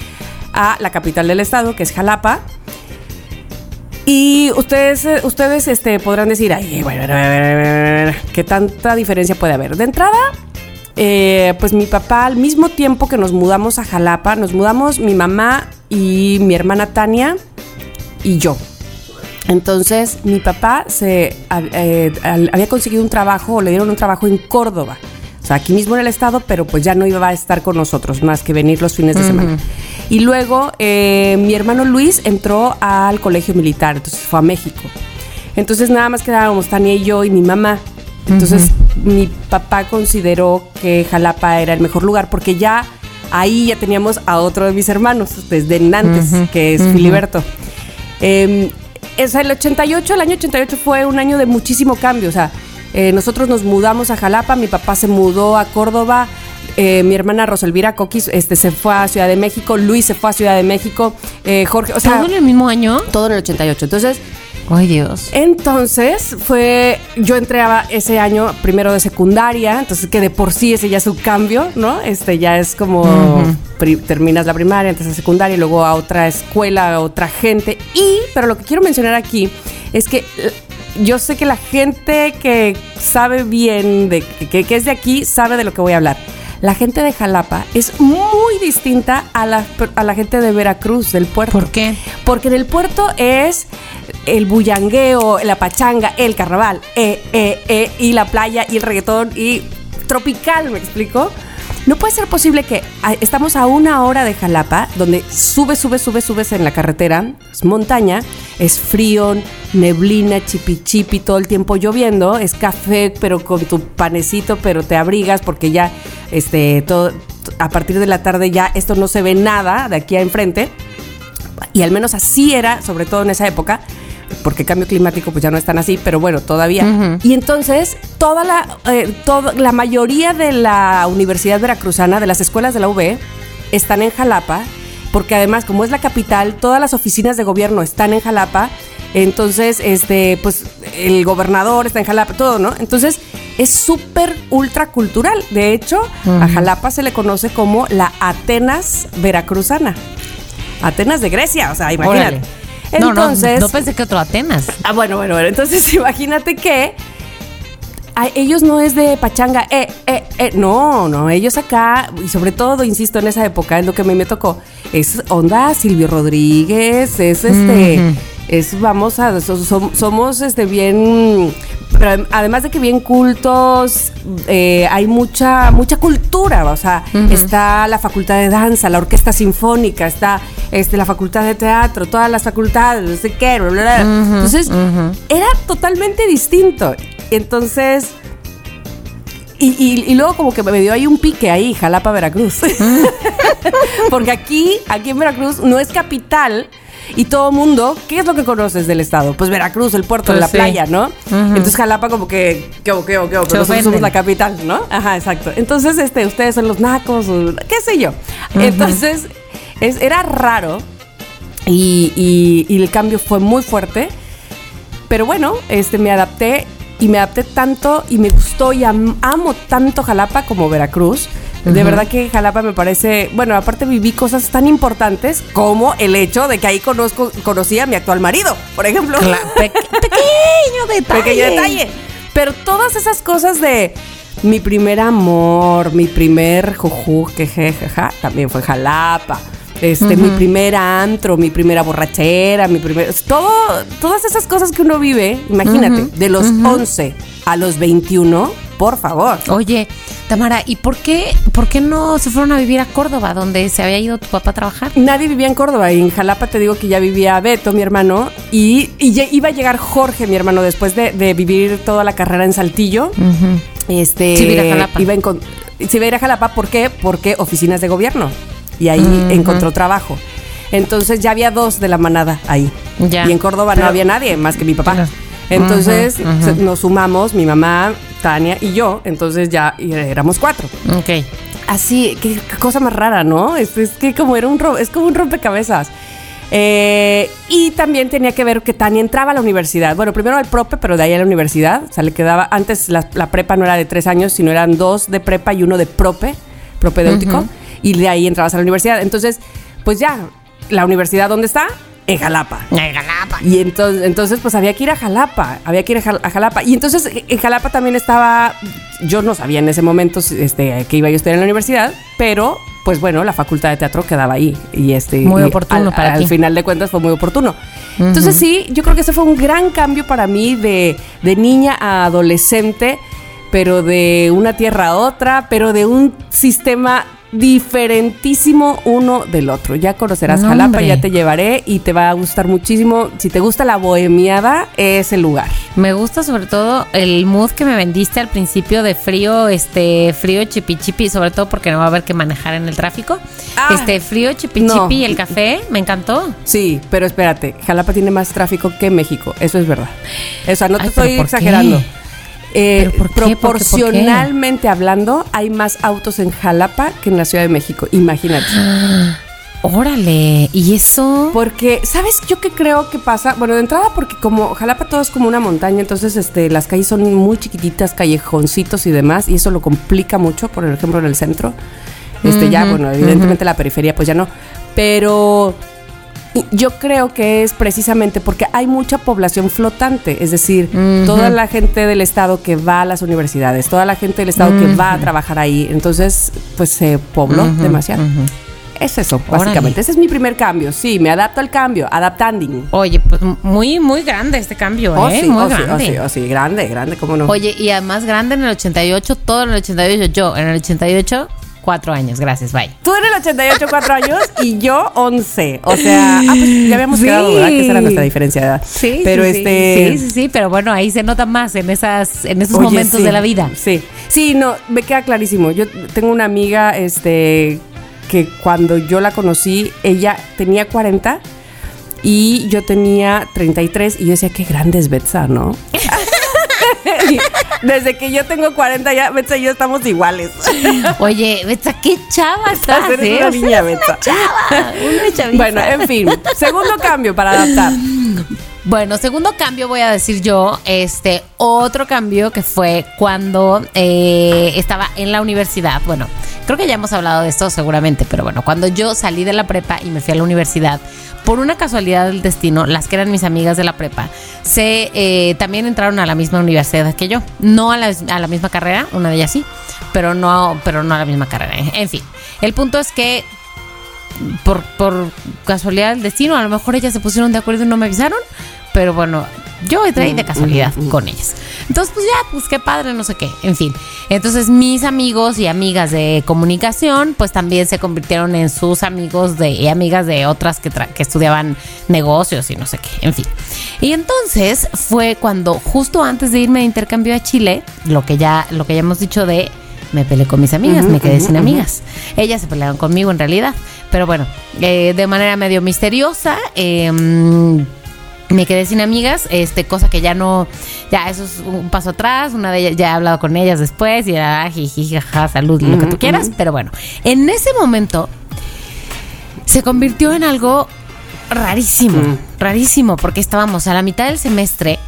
a la capital del estado, que es Jalapa. Y ustedes, eh, ustedes este, podrán decir, ay, bueno, a ver, a ver, ¿qué tanta diferencia puede haber? De entrada, eh, pues mi papá, al mismo tiempo que nos mudamos a Jalapa, nos mudamos mi mamá y mi hermana Tania y yo. Entonces, mi papá se eh, había conseguido un trabajo, o le dieron un trabajo en Córdoba. O sea, aquí mismo en el estado, pero pues ya no iba a estar con nosotros, más que venir los fines de semana. Y luego eh, mi hermano Luis entró al colegio militar, entonces fue a México. Entonces nada más quedábamos Tania y yo y mi mamá. Entonces mi papá consideró que Jalapa era el mejor lugar porque ya ahí ya teníamos a otro de mis hermanos desde Nantes, que es Filiberto. Eh, o sea, el 88, el año 88 fue un año de muchísimo cambio. O sea, eh, nosotros nos mudamos a Jalapa, mi papá se mudó a Córdoba, eh, mi hermana Roselvira Coquis este, se fue a Ciudad de México, Luis se fue a Ciudad de México, eh, Jorge, o sea, ¿Todo en el mismo año? todo en el 88. Entonces, Ay, Dios. entonces fue, yo entré a ese año primero de secundaria, entonces que de por sí ese ya es un cambio, ¿no? Este ya es como pri- terminas la primaria, entras a secundaria y luego a otra escuela, a otra gente. Y, pero lo que quiero mencionar aquí es que eh, yo sé que la gente que sabe bien, de, que, que es de aquí, sabe de lo que voy a hablar. La gente de Jalapa es muy distinta a la, a la gente de Veracruz, del puerto. ¿Por qué? Porque en el puerto es el bullangueo, la pachanga, el carnaval, eh, eh, eh, y la playa, y el reggaetón, y tropical, ¿me explico? No puede ser posible que ah, estamos a una hora de Jalapa, donde subes, subes, subes, subes en la carretera, es montaña, es frío, neblina, chipi chipi, todo el tiempo lloviendo, es café, pero con tu panecito, pero te abrigas porque ya, este, todo, a partir de la tarde ya esto no se ve nada de aquí a enfrente. Y al menos así era, sobre todo en esa época, porque cambio climático pues ya no es tan así, pero bueno, todavía. Y entonces, toda la, eh, todo- la mayoría de la Universidad Veracruzana, de las escuelas de la UB, están en Jalapa, porque además, como es la capital, todas las oficinas de gobierno están en Jalapa, entonces, este, pues, el gobernador está en Jalapa, todo, ¿no? Entonces, es súper ultra cultural. De hecho, a Jalapa se le conoce como la Atenas veracruzana. Atenas de Grecia, o sea, imagínate. Órale. No, no, Entonces, no pensé que otro Atenas. ah, bueno, bueno, bueno, entonces imagínate que a ellos no es de pachanga, eh, eh, eh, no, no, ellos acá, y sobre todo, insisto, en esa época, es lo que a mí me tocó, es onda Silvio Rodríguez, es este. Es, vamos a, so- som- somos este bien, pero adem- además de que bien cultos, eh, hay mucha, mucha cultura, o sea, está la facultad de danza, la orquesta sinfónica, está este, la facultad de teatro, todas las facultades, no sé qué, bla, bla, bla. Entonces, era totalmente distinto. Entonces, y, y- y luego como que me dio ahí un pique ahí, Jalapa, Veracruz. Porque aquí, aquí en Veracruz no es capital y todo mundo, ¿qué es lo que conoces del estado? Pues Veracruz, el puerto, Pues la sí. playa, ¿no? Entonces Jalapa como que, ¿qué hago, qué hago, qué? Pero nosotros somos la capital, ¿no? Ajá, exacto. Entonces, este, ustedes son los nacos, o qué sé yo. Entonces, es, era raro y, y- y el cambio fue muy fuerte. Pero bueno, este, me adapté y me adapté tanto y me gustó y am- amo tanto Jalapa como Veracruz. De verdad que Jalapa me parece, bueno, aparte viví cosas tan importantes como el hecho de que ahí conozco, conocí a mi actual marido, por ejemplo. Pe- pequeño detalle. Pequeño detalle. Pero todas esas cosas de mi primer amor, mi primer juju, que jejaja, también fue Jalapa. Este, mi primer antro, mi primera borrachera, mi primer. Todo, todas esas cosas que uno vive, imagínate, de los 11 a los 21, por favor. Oye, Tamara, ¿y por qué, por qué no se fueron a vivir a Córdoba, donde se había ido tu papá a trabajar? Nadie vivía en Córdoba y en Jalapa te digo que ya vivía Beto, mi hermano, y, iba a llegar Jorge, mi hermano, después de, de vivir toda la carrera en Saltillo. Este, Sí, iba a ir a Jalapa. Iba a se iba a ir a Jalapa, ¿por qué? Porque oficinas de gobierno. Y ahí encontró trabajo. Entonces ya había dos de la manada ahí. Ya. Y en Córdoba Pero- no había nadie más que mi papá. Entonces nos sumamos, mi mamá, Tania y yo. Entonces ya éramos cuatro. Ok. Así, qué, qué cosa más rara, ¿no? Es, es que como era un es como un rompecabezas. Eh, y también tenía que ver que Tania entraba a la universidad. Bueno, primero al prope, pero de ahí a la universidad. O sea, le quedaba. Antes la, la prepa no era de tres años, sino eran dos de prepa y uno de prope, propedéutico. Y de ahí entrabas a la universidad. Entonces, pues ya, ¿la universidad dónde está? En Jalapa. En Jalapa. Y entonces, entonces, pues había que ir a Jalapa, había que ir a Jal- a Jalapa. Y entonces en Jalapa también estaba, yo no sabía en ese momento este, que iba yo a estar en la universidad, pero pues bueno, la facultad de teatro quedaba ahí. Y este, Muy y oportuno al, para al ti. final de cuentas fue muy oportuno. Entonces sí, yo creo que ese fue un gran cambio para mí de, de niña a adolescente, pero de una tierra a otra, pero de un sistema diferentísimo uno del otro. Ya conocerás No, Jalapa, hombre. ya te llevaré y te va a gustar muchísimo. Si te gusta la bohemiada, es el lugar. Me gusta sobre todo el mood que me vendiste al principio de frío, este, frío chipi chipi, sobre todo porque no va a haber que manejar en el tráfico. Ah, este, frío chipi no. chipi, el café, me encantó. Sí, pero espérate, Jalapa tiene más tráfico que México, eso es verdad. O sea, no te Ay, ¿pero estoy qué? Eh, ¿Pero por qué? ¿Por qué? ¿Por qué? proporcionalmente hablando, hay más autos en Jalapa que en la Ciudad de México, imagínate. Órale, ¿y eso? Porque, ¿sabes yo qué creo que pasa? Bueno, de entrada porque como Jalapa todo es como una montaña, entonces este, las calles son muy chiquititas, callejoncitos y demás, y eso lo complica mucho, por ejemplo, en el centro. Este, ya, bueno, evidentemente la periferia pues ya no. Pero yo creo que es precisamente porque hay mucha población flotante, es decir, toda la gente del estado que va a las universidades, toda la gente del estado que va a trabajar ahí, entonces pues se pobló demasiado. Es eso, básicamente. Ese es mi primer cambio. Sí, me adapto al cambio, adaptanding. Oye, pues muy, muy grande este cambio, Oh, ¿eh? sí, muy oh, sí, oh, grande. sí, oh, sí, grande, grande, cómo no. Oye, y además grande en el 88, todo en el 88, yo en el 88, cuatro años, gracias, bye. Tú en el 88, cuatro años y yo 11. O sea, ah, pues ya habíamos Sí. quedado, ¿verdad? Que esa era nuestra diferencia de edad. Sí, pero sí, este. sí, sí, sí, pero bueno, ahí se nota más en esas, en esos Oye, momentos sí, de la vida. Sí, sí, no, me queda clarísimo. Yo tengo una amiga, este, que cuando yo la conocí, ella tenía 40 y yo tenía 33 y yo decía, qué grande es Betsa, ¿no? Desde que yo tengo 40 ya, Betsa y yo estamos iguales. Oye, Betsa, qué chava estás, Eres ¿eh? una O sea, niña, Betsa. chava, una chaviza. Bueno, en fin, segundo cambio para adaptar. Bueno, segundo cambio voy a decir yo, este, otro cambio que fue cuando eh, estaba en la universidad. Bueno, creo que ya hemos hablado de esto seguramente, pero bueno, cuando yo salí de la prepa y me fui a la universidad, por una casualidad del destino, las que eran mis amigas de la prepa, se eh, también entraron a la misma universidad que yo, no a la, a la misma carrera, una de ellas sí, pero no, pero no a la misma carrera. En fin, el punto es que por, por casualidad del destino, a lo mejor ellas se pusieron de acuerdo y no me avisaron, pero bueno, yo entré ahí de casualidad con ellas. Entonces, pues ya, pues qué padre, no sé qué, en fin. Entonces, mis amigos y amigas de comunicación, pues también se convirtieron en sus amigos de, y amigas de otras que, tra- que estudiaban negocios y no sé qué, en fin. Y entonces fue cuando, justo antes de irme de intercambio a Chile, lo que ya, lo que ya hemos dicho de me peleé con mis amigas, me quedé sin amigas. Ellas se pelearon conmigo en realidad, pero bueno, eh, de manera medio misteriosa. eh, me quedé sin amigas, este, cosa que ya no, ya eso es un paso atrás, una de ellas ya he hablado con ellas después y era jiji, jaja, salud, lo que tú quieras, pero bueno, en ese momento se convirtió en algo rarísimo, rarísimo, porque estábamos a la mitad del semestre,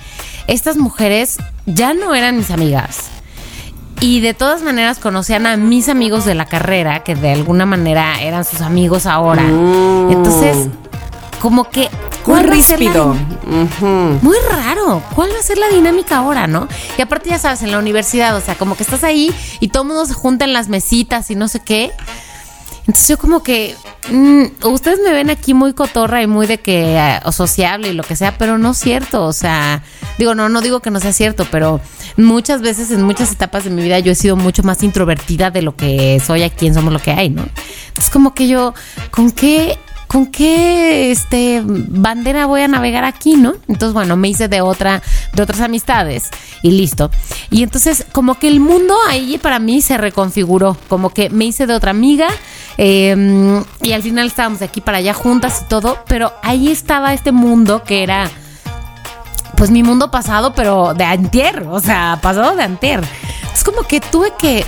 estas mujeres ya no eran mis amigas. Y de todas maneras conocían a mis amigos de la carrera, que de alguna manera eran sus amigos ahora. Mm. Entonces, como que... Muy ¿cuál va a ser la- ríspido. Muy raro. ¿Cuál va a ser la dinámica ahora, no? Y aparte, ya sabes, en la universidad, o sea, como que estás ahí y todo el mundo se junta en las mesitas y no sé qué. Entonces yo como que, mm, ustedes me ven aquí muy cotorra y muy de que, eh, o sociable y lo que sea, pero no es cierto, o sea, digo, no, no digo que no sea cierto, pero muchas veces en muchas etapas de mi vida yo he sido mucho más introvertida de lo que soy aquí en Somos Lo que hay, ¿no? Entonces como que yo, ¿con qué ¿con qué este bandera voy a navegar aquí, no? Entonces, bueno, me hice de otra, de otras amistades y listo. Y entonces, como que el mundo ahí para mí se reconfiguró, como que me hice de otra amiga eh, y al final estábamos de aquí para allá juntas y todo, pero ahí estaba este mundo que era pues mi mundo pasado, pero de antier, o sea, pasado de antier. Es como que tuve que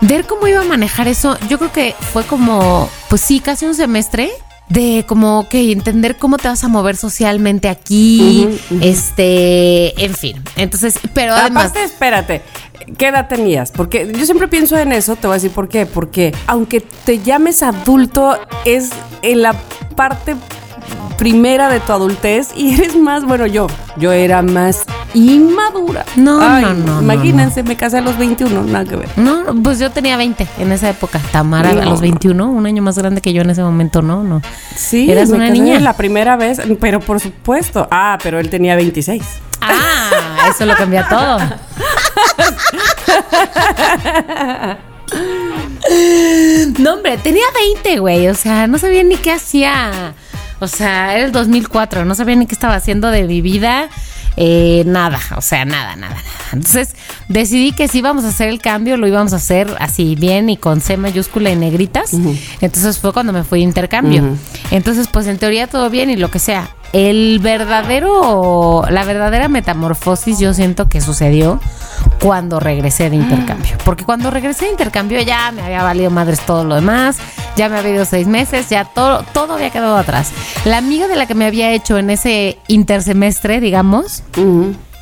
ver cómo iba a manejar eso. Yo creo que fue como, pues sí, casi un semestre de como, ok, entender cómo te vas a mover socialmente aquí, este, en fin. Entonces, pero además... Aparte, espérate, ¿qué edad tenías? Porque yo siempre pienso en eso, te voy a decir por qué. Porque aunque te llames adulto, es en la parte primera de tu adultez y eres más, bueno, yo, yo era más inmadura. No, no, no, Imagínense, me casé a los 21, nada que ver. No, pues yo tenía 20 en esa época. Tamara a los 21, un año más grande que yo en ese momento, ¿no? no. Sí, eras una niña. La primera vez, pero por supuesto. Ah, pero él tenía 26. Ah, eso lo cambia todo. no, hombre, tenía 20, güey. O sea, no sabía ni qué hacía. O sea, era el 2004, no sabía ni qué estaba haciendo de mi vida. Eh, nada, o sea, nada, nada, nada. Entonces decidí que si íbamos a hacer el cambio, lo íbamos a hacer así bien y con C mayúscula y negritas. Entonces fue cuando me fui de intercambio. Entonces, pues en teoría todo bien y lo que sea. El verdadero, la verdadera metamorfosis yo siento que sucedió cuando regresé de intercambio. Porque cuando regresé de intercambio ya me había valido madres todo lo demás, ya me había ido seis meses, ya todo, todo había quedado atrás. La amiga de la que me había hecho en ese intersemestre, digamos,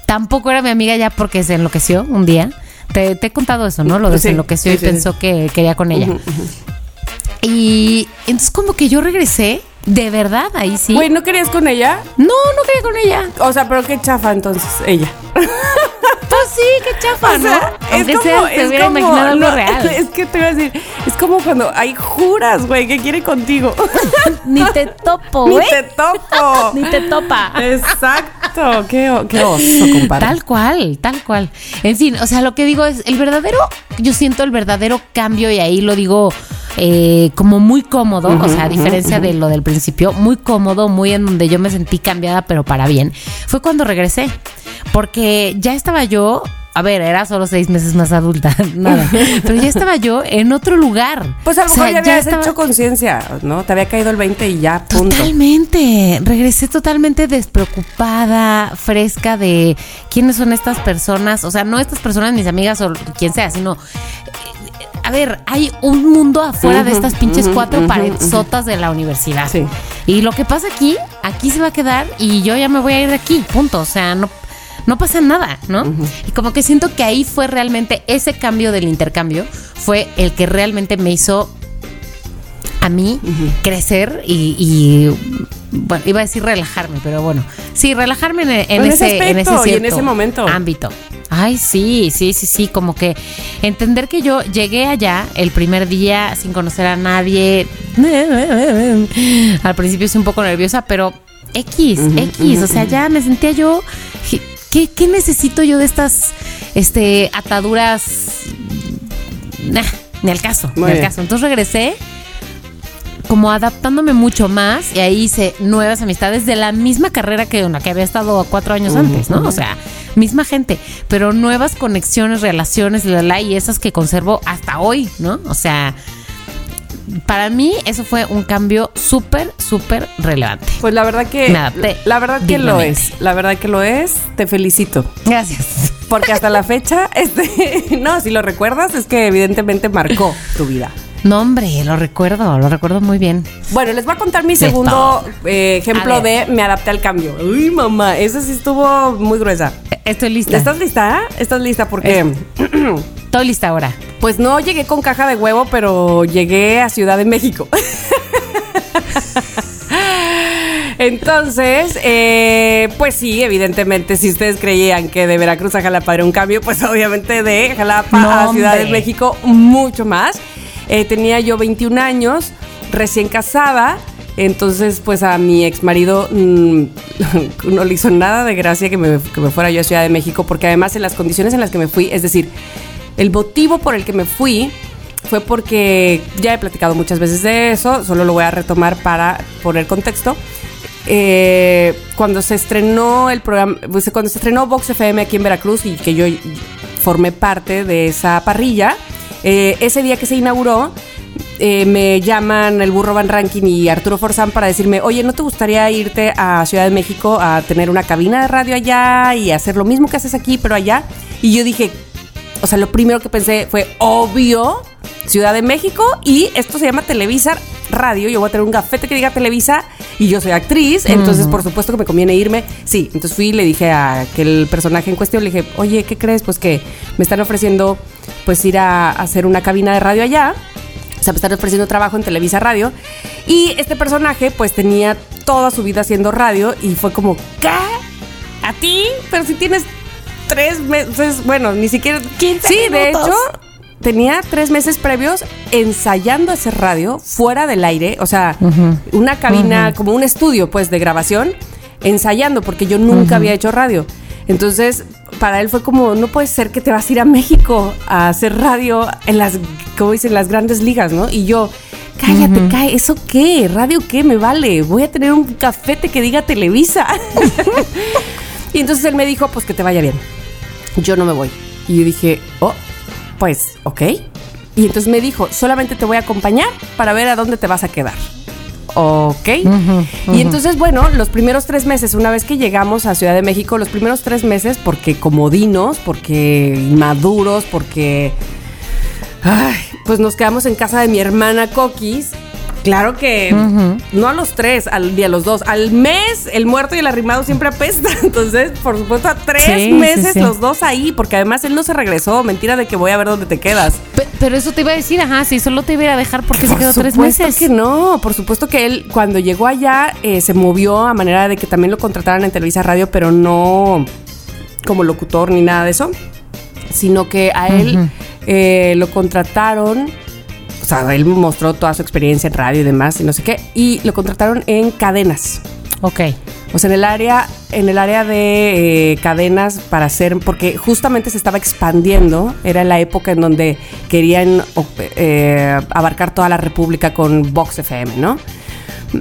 tampoco era mi amiga ya porque se enloqueció un día. Te, he contado eso, ¿no? Lo de se enloqueció y pensó que quería con ella. Y entonces como que yo regresé ¿De verdad? Ahí sí. Güey, ¿no querías con ella? No, no quería con ella. O sea, pero qué chafa entonces ella. Pues sí, qué chafa, ¿no? es como, sea, te hubiera imaginado algo real. Es que te voy a decir, es como cuando hay juras, güey, que quiere contigo. Ni te topo, güey. Ni te topo. Ni te topa. Exacto. Qué, qué oso, compadre. Tal cual, tal cual. En fin, o sea, lo que digo es, el verdadero, yo siento el verdadero cambio y ahí lo digo eh, como muy cómodo, o sea, a diferencia de lo del principio, muy cómodo, muy en donde yo me sentí cambiada, pero para bien, fue cuando regresé. Porque ya estaba yo a ver, era solo seis meses más adulta, nada. Pero ya estaba yo en otro lugar. Pues a lo mejor ya habías hecho conciencia, ¿no? Te había caído el 20 y ya, punto. Totalmente. Regresé totalmente despreocupada, fresca de quiénes son estas personas. O sea, no estas personas, mis amigas o quien sea, sino a ver, hay un mundo afuera de estas pinches cuatro paredzotas de la universidad. Sí. Y lo que pasa aquí, aquí se va a quedar y yo ya me voy a ir de aquí, punto. O sea, no, no pasa nada, ¿no? Y como que siento que ahí fue realmente ese cambio del intercambio, fue el que realmente me hizo a mí crecer y, bueno, iba a decir relajarme, pero bueno, sí, relajarme en, ese, en ese, en ese momento. ámbito. Ay, sí, sí, sí, sí, como que entender que yo llegué allá el primer día sin conocer a nadie. Al principio sí un poco nerviosa, pero X, X, o sea, ya me sentía yo ¿Qué, qué necesito yo de estas este ataduras? ni al caso, ni al caso. Entonces regresé como adaptándome mucho más y ahí hice nuevas amistades de la misma carrera que una que había estado cuatro años antes, ¿no? O sea, misma gente, pero nuevas conexiones, relaciones, la, y esas que conservo hasta hoy, ¿no? O sea, para mí eso fue un cambio súper, súper relevante. Pues la verdad que... La verdad que lo es. La verdad que lo es. Te felicito. Gracias. Porque hasta la fecha, este, no, si lo recuerdas, es que evidentemente marcó tu vida. No, hombre, lo recuerdo, lo recuerdo muy bien. Bueno, les voy a contar mi segundo eh, ejemplo de me adapté al cambio. Uy, mamá, esa sí estuvo muy gruesa. Estoy lista. ¿Estás lista? ¿Estás lista? Porque... Estoy lista ahora. Pues no llegué con caja de huevo, pero llegué a Ciudad de México. Entonces, eh, pues sí, evidentemente, si ustedes creían que de Veracruz a Jalapa era un cambio, pues obviamente de Jalapa a Ciudad de México mucho más. Eh, tenía yo 21 años, recién casada. Entonces, pues a mi ex marido mm, no le hizo nada de gracia que me, que me fuera yo a Ciudad de México, porque además en las condiciones en las que me fui, es decir, el motivo por el que me fui fue porque ya he platicado muchas veces de eso, solo lo voy a retomar para poner contexto. Eh, cuando se estrenó el programa, pues, cuando se estrenó Vox FM aquí en Veracruz y que yo formé parte de esa parrilla, eh, ese día que se inauguró, eh, me llaman el burro Van Ranking y Arturo Forzán para decirme, oye, ¿no te gustaría irte a Ciudad de México a tener una cabina de radio allá y hacer lo mismo que haces aquí, pero allá? Y yo dije, o sea, lo primero que pensé fue, obvio, Ciudad de México y esto se llama Televisa Radio. Yo voy a tener un gafete que diga Televisa y yo soy actriz, entonces por supuesto que me conviene irme. Sí, entonces fui y le dije a aquel personaje en cuestión, le dije, oye, ¿qué crees? Pues que me están ofreciendo pues ir a hacer una cabina de radio allá. O sea, me están ofreciendo trabajo en Televisa Radio. Y este personaje pues tenía toda su vida haciendo radio y fue como, ¿qué? ¿A ti? Pero si tienes tres meses, bueno, ni siquiera... 15 sí, de hecho, tenía tres meses previos ensayando hacer radio fuera del aire, o sea, una cabina, como un estudio pues de grabación, ensayando, porque yo nunca había hecho radio. Entonces, para él fue como, no puede ser que te vas a ir a México a hacer radio en las, como dicen, las grandes ligas, ¿no? Y yo, cállate, cae, ¿eso qué? ¿Radio qué? Me vale, voy a tener un cafete que diga Televisa. y entonces él me dijo, pues que te vaya bien. Yo no me voy. Y yo dije, oh, pues, ok. Y entonces me dijo, solamente te voy a acompañar para ver a dónde te vas a quedar. Ok. Y entonces, bueno, los primeros tres meses, una vez que llegamos a Ciudad de México, los primeros tres meses, porque comodinos, porque inmaduros, porque... Ay, pues nos quedamos en casa de mi hermana Coquis. Claro que no a los tres, al, ni a los dos. Al mes, el muerto y el arrimado siempre apesta. Entonces, por supuesto, a tres Sí, meses sí. los dos ahí, porque además él no se regresó. Mentira de que voy a ver dónde te quedas. Pe- Pero eso te iba a decir, ajá, si solo te iba a dejar porque se Por quedó tres supuesto meses. que no, por supuesto que él cuando llegó allá eh, se movió a manera de que también lo contrataran en Televisa Radio, pero no como locutor ni nada de eso, sino que a él eh, lo contrataron, o sea, él mostró toda su experiencia en radio y demás y no sé qué, y lo contrataron en cadenas. Ok. O sea, en el área, en el área de eh, cadenas para hacer, porque justamente se estaba expandiendo, era la época en donde querían eh, abarcar toda la República con Vox FM, ¿no?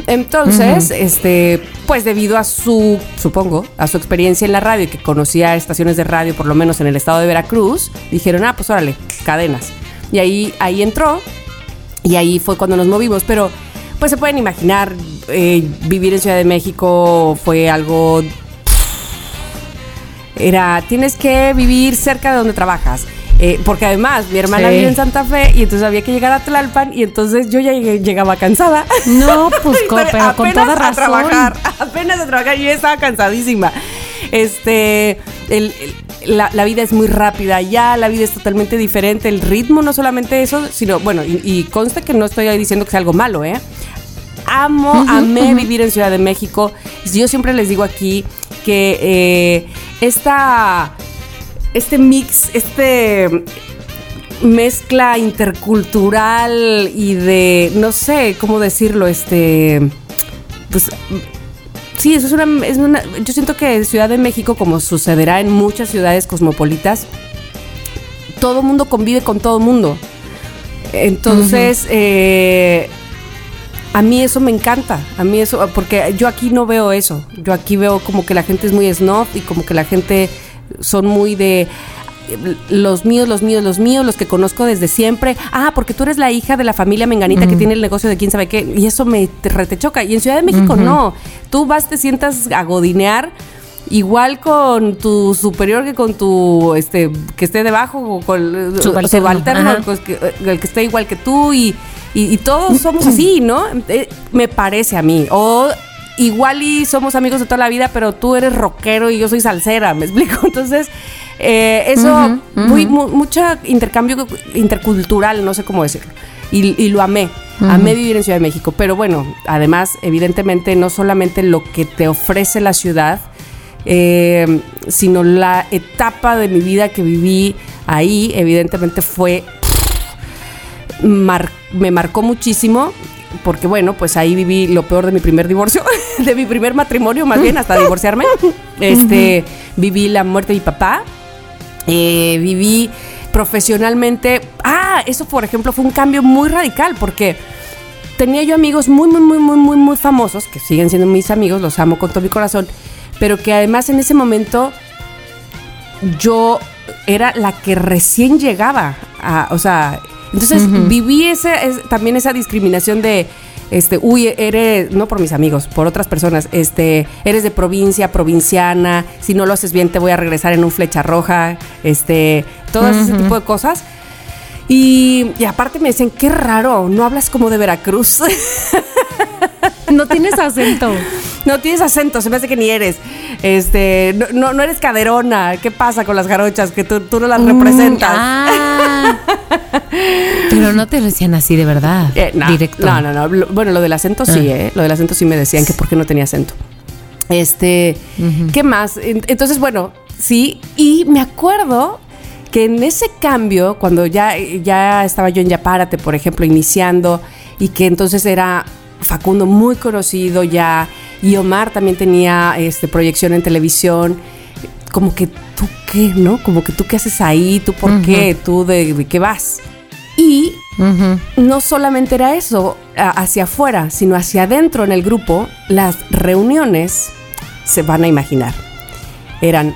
Entonces, este, pues debido a su, supongo, a su experiencia en la radio y que conocía estaciones de radio, por lo menos en el estado de Veracruz, dijeron, ah, pues órale, cadenas. Y ahí, ahí entró y ahí fue cuando nos movimos, pero pues se pueden imaginar, eh, vivir en Ciudad de México fue algo... Era, tienes que vivir cerca de donde trabajas. Eh, porque además mi hermana Sí. vive en Santa Fe y entonces había que llegar a Tlalpan y entonces yo ya llegué- llegaba cansada. No, pues, con toda a razón. trabajar, apenas a trabajar, yo estaba cansadísima. Este, el- el- la, la vida es muy rápida ya, la vida es totalmente diferente, el ritmo no solamente eso, sino, bueno, y, y consta que no estoy ahí diciendo que sea algo malo, ¿eh? Amo, amé vivir en Ciudad de México. Yo siempre les digo aquí que eh, esta, este mix, este mezcla intercultural y de, no sé cómo decirlo, este, pues sí, eso es una, es una- yo siento que Ciudad de México, como sucederá en muchas ciudades cosmopolitas, todo mundo convive con todo mundo. Entonces, eh, a mí eso me encanta, a mí eso, porque yo aquí no veo eso, yo aquí veo como que la gente es muy snob y como que la gente son muy de los míos, los míos, los míos, los que conozco desde siempre. Ah, porque tú eres la hija de la familia menganita que tiene el negocio de quién sabe qué. Y eso me te, te choca. Y en Ciudad de México no. Tú vas, te sientas a godinear. Igual con tu superior que con tu este que esté debajo o con Subalterno, subalterno, ajá. pues, que- el que esté igual que tú y, y- y todos somos así, ¿no? Eh, me parece a mí. O igual y somos amigos de toda la vida, pero tú eres rockero y yo soy salsera, ¿me explico? Entonces, eh, eso, muy, mu- mucha intercambio intercultural, no sé cómo decirlo. Y, y lo amé. Amé vivir en Ciudad de México. Pero bueno, además, evidentemente, no solamente lo que te ofrece la ciudad, eh, sino la etapa de mi vida que viví ahí, evidentemente fue mar- me marcó muchísimo porque bueno, pues ahí viví lo peor de mi primer divorcio, de mi primer matrimonio más bien, hasta divorciarme. Este, viví la muerte de mi papá, eh, viví profesionalmente. Ah, eso por ejemplo fue un cambio muy radical porque tenía yo amigos muy, muy, muy, muy, muy, muy famosos, que siguen siendo mis amigos, los amo con todo mi corazón, pero que además en ese momento yo era la que recién llegaba, a- o sea, entonces viví ese, es- también esa discriminación de, este, uy, eres, no por mis amigos, por otras personas, este, eres de provincia, provinciana, si no lo haces bien te voy a regresar en un flecha roja, este, todo ese tipo de cosas. Y, y aparte me decían, qué raro, no hablas como de Veracruz. No tienes acento. No tienes acento, se me hace que ni eres. Este, no, no, no eres caderona. ¿Qué pasa con las jarochas? Que tú, tú no las representas. Ah. Pero no te lo decían así de verdad. Eh, no, directo. No, no, no. Lo- Bueno, lo del acento sí, Ah. ¿eh? Lo del acento sí me decían que por qué no tenía acento. Este, ¿qué más? En- Entonces, bueno, sí. Y me acuerdo que en ese cambio, cuando ya, ya estaba yo en Yapárate, por ejemplo, iniciando, y que entonces era Facundo muy conocido ya, y Omar también tenía este, proyección en televisión, como que tú qué, ¿no? Como que tú qué haces ahí, tú por qué, tú de, de qué vas. Y no solamente era eso hacia afuera, sino hacia adentro en el grupo, las reuniones se van a imaginar. Eran,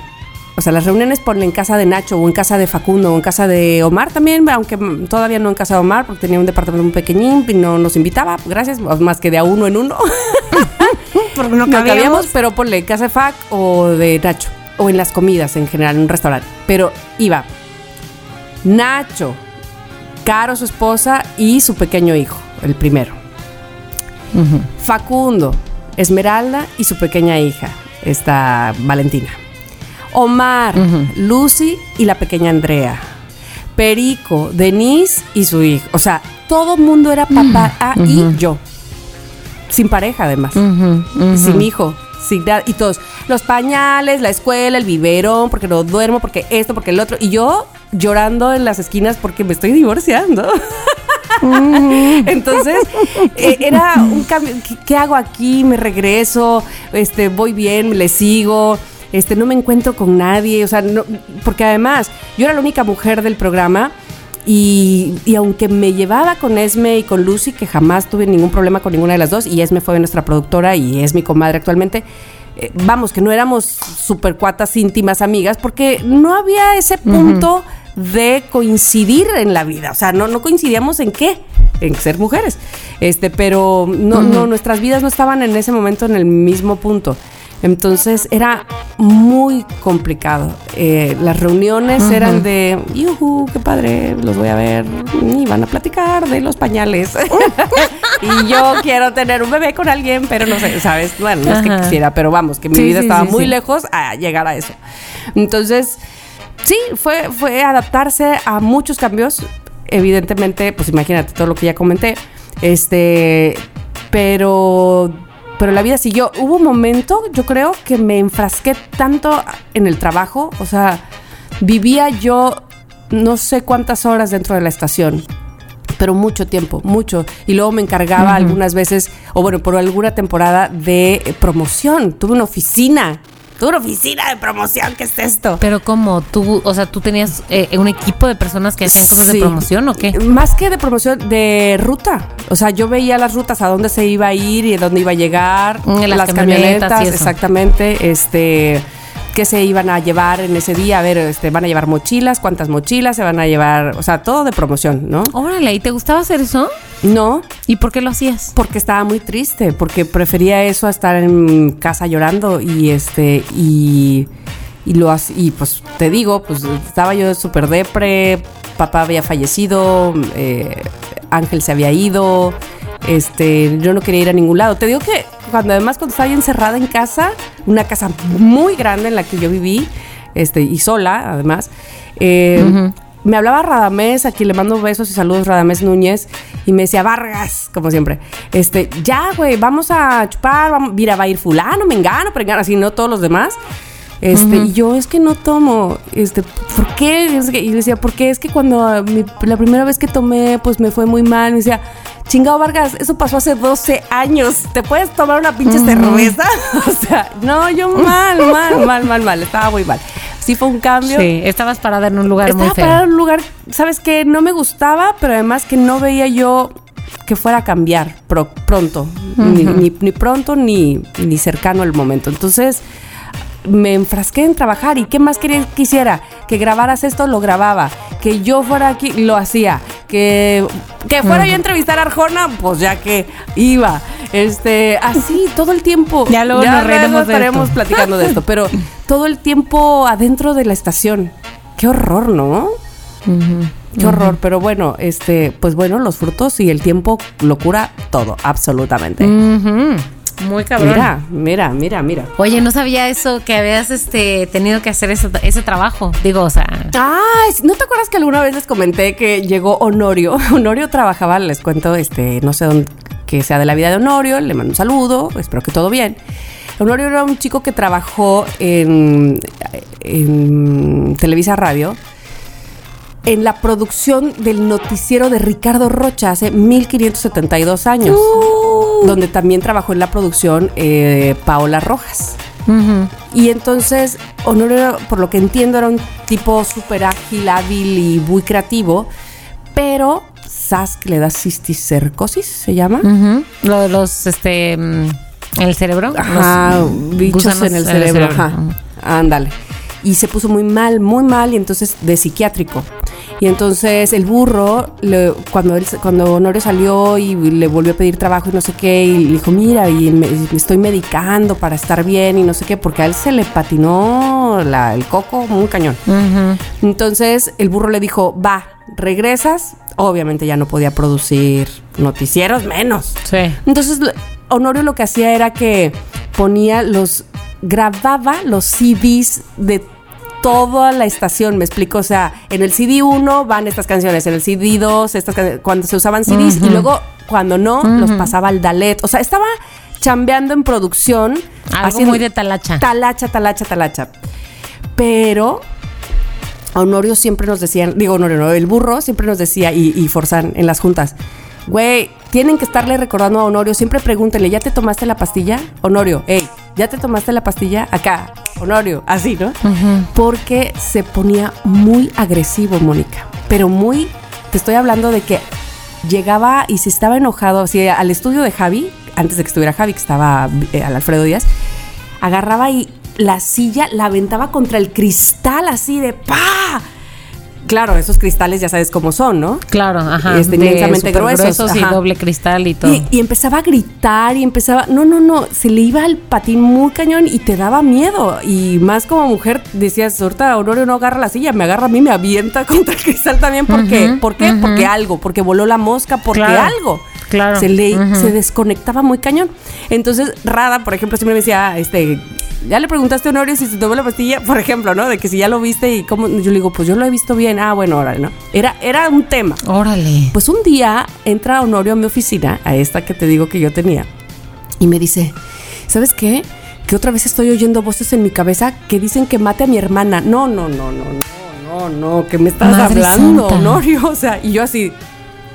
o sea, las reuniones ponle en casa de Nacho o en casa de Facundo o en casa de Omar también, aunque todavía no en casa de Omar porque tenía un departamento muy pequeñín y no nos invitaba, gracias, más que de a uno en uno. Porque no No cabíamos, pero ponle en casa de Fac o de Nacho. O en las comidas en general, en un restaurante. Pero iba Nacho, Caro, su esposa, y su pequeño hijo, el primero. Facundo, Esmeralda y su pequeña hija, esta Valentina. Omar. Lucy y la pequeña Andrea. Perico, Denise y su hijo. O sea, todo mundo era papá ah, y yo. Sin pareja, además sin hijo, sin nada, y todos, los pañales, la escuela, el biberón, porque no duermo, porque esto, porque el otro, y yo llorando en las esquinas porque me estoy divorciando. Entonces, eh, era un cambio, ¿qué, qué hago aquí? Me regreso, este, voy bien, le sigo, este, no me encuentro con nadie, o sea, no- porque además yo era la única mujer del programa y, y aunque me llevaba con Esme y con Lucy, que jamás tuve ningún problema con ninguna de las dos, y Esme fue nuestra productora y es mi comadre actualmente, eh, vamos, que no éramos super cuatas íntimas amigas, porque no había ese punto de coincidir en la vida. O sea, no, no coincidíamos en qué, en ser mujeres. Este, pero no, no, nuestras vidas no estaban en ese momento en el mismo punto. Entonces era muy complicado. Eh, las reuniones eran de, ¡yujú! ¡Qué padre! Los voy a ver. Y van a platicar de los pañales. y yo quiero tener un bebé con alguien, pero no sé, ¿sabes? Bueno, no es que quisiera, pero vamos, que mi Sí, vida sí, estaba sí, muy lejos a llegar a eso. Entonces, sí, fue, fue adaptarse a muchos cambios. Evidentemente, pues imagínate todo lo que ya comenté. Este, pero, pero la vida siguió. Hubo un momento, yo creo, que me enfrasqué tanto en el trabajo. O sea, vivía yo no sé cuántas horas dentro de la estación pero mucho tiempo, mucho. Y luego me encargaba algunas veces, o bueno, por alguna temporada de promoción. Tuve una oficina. Una oficina de promoción, ¿qué es esto? Pero como tú, o sea, tú tenías eh, un equipo de personas que hacían cosas de promoción o qué? Más que de promoción, de ruta. O sea, yo veía las rutas a dónde se iba a ir y a dónde iba a llegar. Mm, las camionetas exactamente. Este qué se iban a llevar en ese día, a ver, este, van a llevar mochilas, cuántas mochilas se van a llevar, o sea, todo de promoción, ¿no? Órale, ¿y te gustaba hacer eso? No, ¿Y por qué lo hacías? porque estaba muy triste, porque prefería eso a estar en casa llorando y este y y lo y pues te digo, pues estaba yo súper depre, papá había fallecido, eh, Ángel se había ido, este, yo no quería ir a ningún lado. Te digo que cuando además cuando estaba yo encerrada en casa, una casa muy grande en la que yo viví, este, y sola además, eh, me hablaba Radamés, a quien le mando besos y saludos, Radamés Núñez, y me decía, Vargas, como siempre, este, ya, güey, vamos a chupar, vamos, mira, va a ir fulano, mengano, perengano, así, no todos los demás. Este, y yo es que no tomo, este, ¿por qué? Es que- Y decía, porque es que cuando ah, mi- la primera vez que tomé, pues me fue muy mal. Me decía, chingado Vargas, eso pasó hace 12 años. ¿Te puedes tomar una pinche cerveza? o sea, no, yo mal, mal, mal, mal, mal. Estaba muy mal. Sí fue un cambio. Sí, estabas parada en un lugar muy Estaba feo. parada en un lugar, ¿sabes qué? No me gustaba, pero además que no veía yo que fuera a cambiar pro- pronto. ni, ni- ni pronto ni, ni cercano el momento. Entonces me enfrasqué en trabajar y qué más quería quisiera que grabaras esto lo grababa que yo fuera aquí lo hacía que que fuera yo a entrevistar a Arjona pues ya que iba este así todo el tiempo. Ya luego nos reiremos de estaremos esto. platicando de esto pero todo el tiempo adentro de la estación. Qué horror no Qué horror, pero bueno, este, pues bueno, los frutos y el tiempo lo cura todo, absolutamente. Muy cabrón. Mira, mira, mira, mira. Oye, no sabía eso, que habías este, tenido que hacer ese, ese trabajo. Digo, o sea. Ay, ¿no te acuerdas que alguna vez les comenté que llegó Honorio? Honorio trabajaba, les cuento, este, no sé dónde, que sea de la vida de Honorio, le mando un saludo, espero que todo bien. Honorio era un chico que trabajó en, en Televisa Radio en la producción del noticiero de Ricardo Rocha hace 1572 años, donde también trabajó en la producción eh, Paola Rojas. Y entonces, Honorio, por lo que entiendo, era un tipo súper ágil, hábil y muy creativo, pero ¿sabes que le da cisticercosis? ¿Se llama? Lo de los, este, mm, en el cerebro. Ajá, los bichos en el cerebro. Ajá. Ándale. Y se puso muy mal, muy mal, y entonces de psiquiátrico. Y entonces el burro, le- cuando, él, cuando Honorio salió y le volvió a pedir trabajo y no sé qué, y le dijo, mira, y me, me estoy medicando para estar bien y no sé qué, porque a él se le patinó la- el coco muy cañón. Entonces el burro le dijo, va, regresas. Obviamente ya no podía producir noticieros, menos. Sí. Entonces Honorio lo que hacía era que ponía los, grababa los CDs de toda la estación, me explico, o sea, en el CD 1 van estas canciones, en el CD 2 estas cuando se usaban CDs y luego cuando no los pasaba al Dalet, o sea, estaba chambeando en producción, Algo muy de talacha. Talacha, talacha, talacha. Pero a Honorio siempre nos decían, digo Honorio, no, el burro siempre nos decía y, y Forzán en las juntas, güey, tienen que estarle recordando a Honorio, siempre pregúntenle, ¿ya te tomaste la pastilla? Honorio, hey, ¿ya te tomaste la pastilla? Acá, Honorio, así, ¿no? Porque se ponía muy agresivo, Mónica, pero muy, te estoy hablando de que llegaba y se estaba enojado, así, al estudio de Javi, antes de que estuviera Javi, que estaba eh, al Alfredo Díaz, agarraba y la silla la aventaba contra el cristal así de ¡pa! Claro, esos cristales ya sabes cómo son, ¿no? Claro, ajá. Este, inmensamente gruesos, y ajá. doble cristal y todo. Y, y empezaba a gritar y empezaba, no, no, no, se le iba al patín muy cañón y te daba miedo. Y más como mujer decías, ahorita Honorio no agarra la silla, me agarra a mí, me avienta contra el cristal también. ¿Por qué? ¿Por qué? Porque algo, porque voló la mosca, porque Claro, algo. claro, Se le se desconectaba muy cañón. Entonces, Rada, por ejemplo, siempre me decía, este, ya le preguntaste a Honorio si se tomó la pastilla, por ejemplo, ¿no? De que si ya lo viste y cómo. Yo le digo, pues yo lo he visto bien. Ah, bueno, ahora, ¿no? Era, era un tema. Órale. Pues un día entra Honorio a mi oficina, a esta que te digo que yo tenía, y me dice, ¿sabes qué? Que otra vez estoy oyendo voces en mi cabeza que dicen que mate a mi hermana. No, no, no, no, no, no, no, que me estás Madre hablando, santa. Honorio. O sea, y yo así,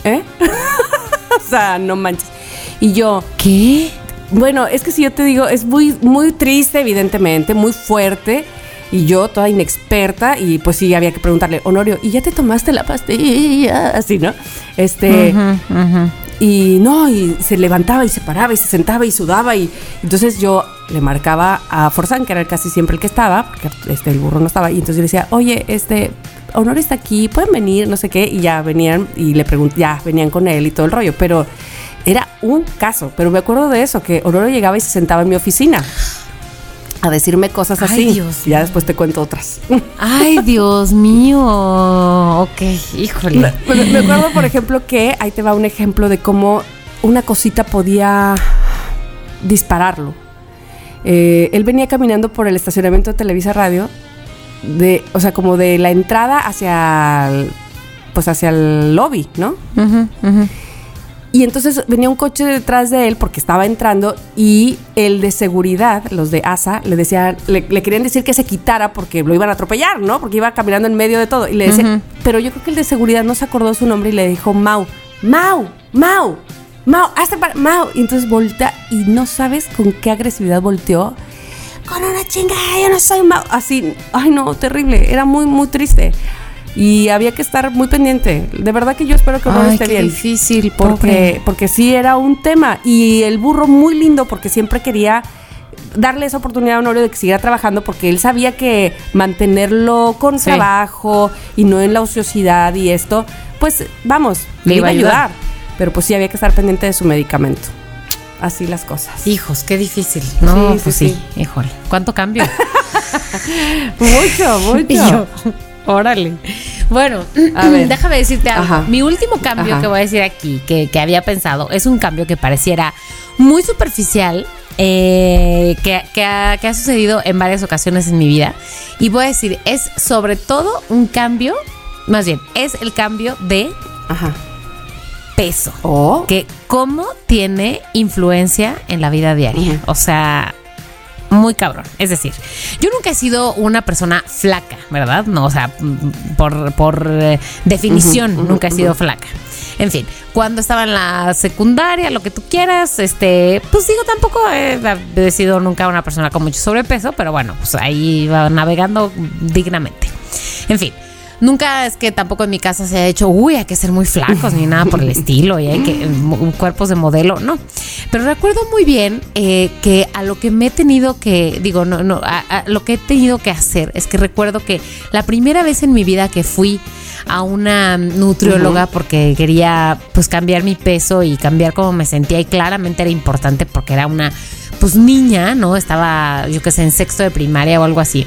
¿eh? o sea, no manches. Y yo, ¿Qué? bueno, es que si yo te digo, es muy, muy triste, evidentemente, muy fuerte. Y yo, toda inexperta, y pues sí, había que preguntarle, Honorio, ¿y ya te tomaste la pastilla? Así, ¿no? Este, y no, y se levantaba y se paraba y se sentaba y sudaba. Y entonces yo le marcaba a Forzán, que era casi siempre el que estaba, porque este, el burro no estaba. Y entonces yo le decía, oye, este, Honor está aquí, pueden venir, no sé qué. Y ya venían y le pregunté, ya venían con él y todo el rollo. Pero era un caso. Pero me acuerdo de eso, que Honor llegaba y se sentaba en mi oficina a decirme cosas Ay, así. Dios ya después te cuento otras. Ay, Dios mío. Ok, híjole. Me, me acuerdo, por ejemplo, que ahí te va un ejemplo de cómo una cosita podía dispararlo. Eh, él venía caminando por el estacionamiento de Televisa Radio, de, o sea, como de la entrada hacia el, pues hacia el lobby, ¿no? Ujú, ujú. Y entonces venía un coche detrás de él porque estaba entrando y el de seguridad, los de ASA, le decían, le, le querían decir que se quitara porque lo iban a atropellar, ¿no? Porque iba caminando en medio de todo. Y le decía, pero yo creo que el de seguridad no se acordó su nombre y le dijo Mau, Mau, Mau, Mau, hazte para Mau. Y entonces voltea y no sabes con qué agresividad volteó. Con una chingada, yo no soy Mau. Así, ay no, terrible. Era muy, muy triste. Y había que estar muy pendiente. De verdad que yo espero que no Ay, esté qué bien. difícil, Porque, porque sí era un tema. Y el burro muy lindo porque siempre quería darle esa oportunidad a Honorio de que siguiera trabajando porque él sabía que mantenerlo con Sí. trabajo y no en la ociosidad y esto, pues vamos, le iba a ayudar. Pero pues sí había que estar pendiente de su medicamento. Así las cosas. Hijos, qué difícil. No, Sí, sí, pues sí, sí. híjole. ¿Cuánto cambio? Mucho, mucho. Órale. Bueno, A ver. déjame decirte algo. Ajá. Mi último cambio Ajá. que voy a decir aquí, que, que había pensado, es un cambio que pareciera muy superficial, eh, que, que ha, que ha sucedido en varias ocasiones en mi vida. Y voy a decir, es sobre todo un cambio, más bien, es el cambio de Ajá. peso. Oh. Que cómo tiene influencia en la vida diaria. O sea, muy cabrón. Es decir, yo nunca he sido una persona flaca, ¿verdad? No, o sea, por, por eh, definición, nunca he sido flaca. En fin, cuando estaba en la secundaria, lo que tú quieras, este, pues digo, tampoco he, he sido nunca una persona con mucho sobrepeso, pero bueno, pues ahí iba navegando dignamente. En fin. Nunca es que tampoco en mi casa se haya hecho, uy, hay que ser muy flacos ni nada por el estilo y hay que mo- cuerpos de modelo, no. Pero recuerdo muy bien eh, que a lo que me he tenido que, digo, no, no, a, a lo que he tenido que hacer es que recuerdo que la primera vez en mi vida que fui a una nutrióloga porque quería pues cambiar mi peso y cambiar cómo me sentía y claramente era importante porque era una pues niña, ¿no? Estaba yo que sé en sexto de primaria o algo así.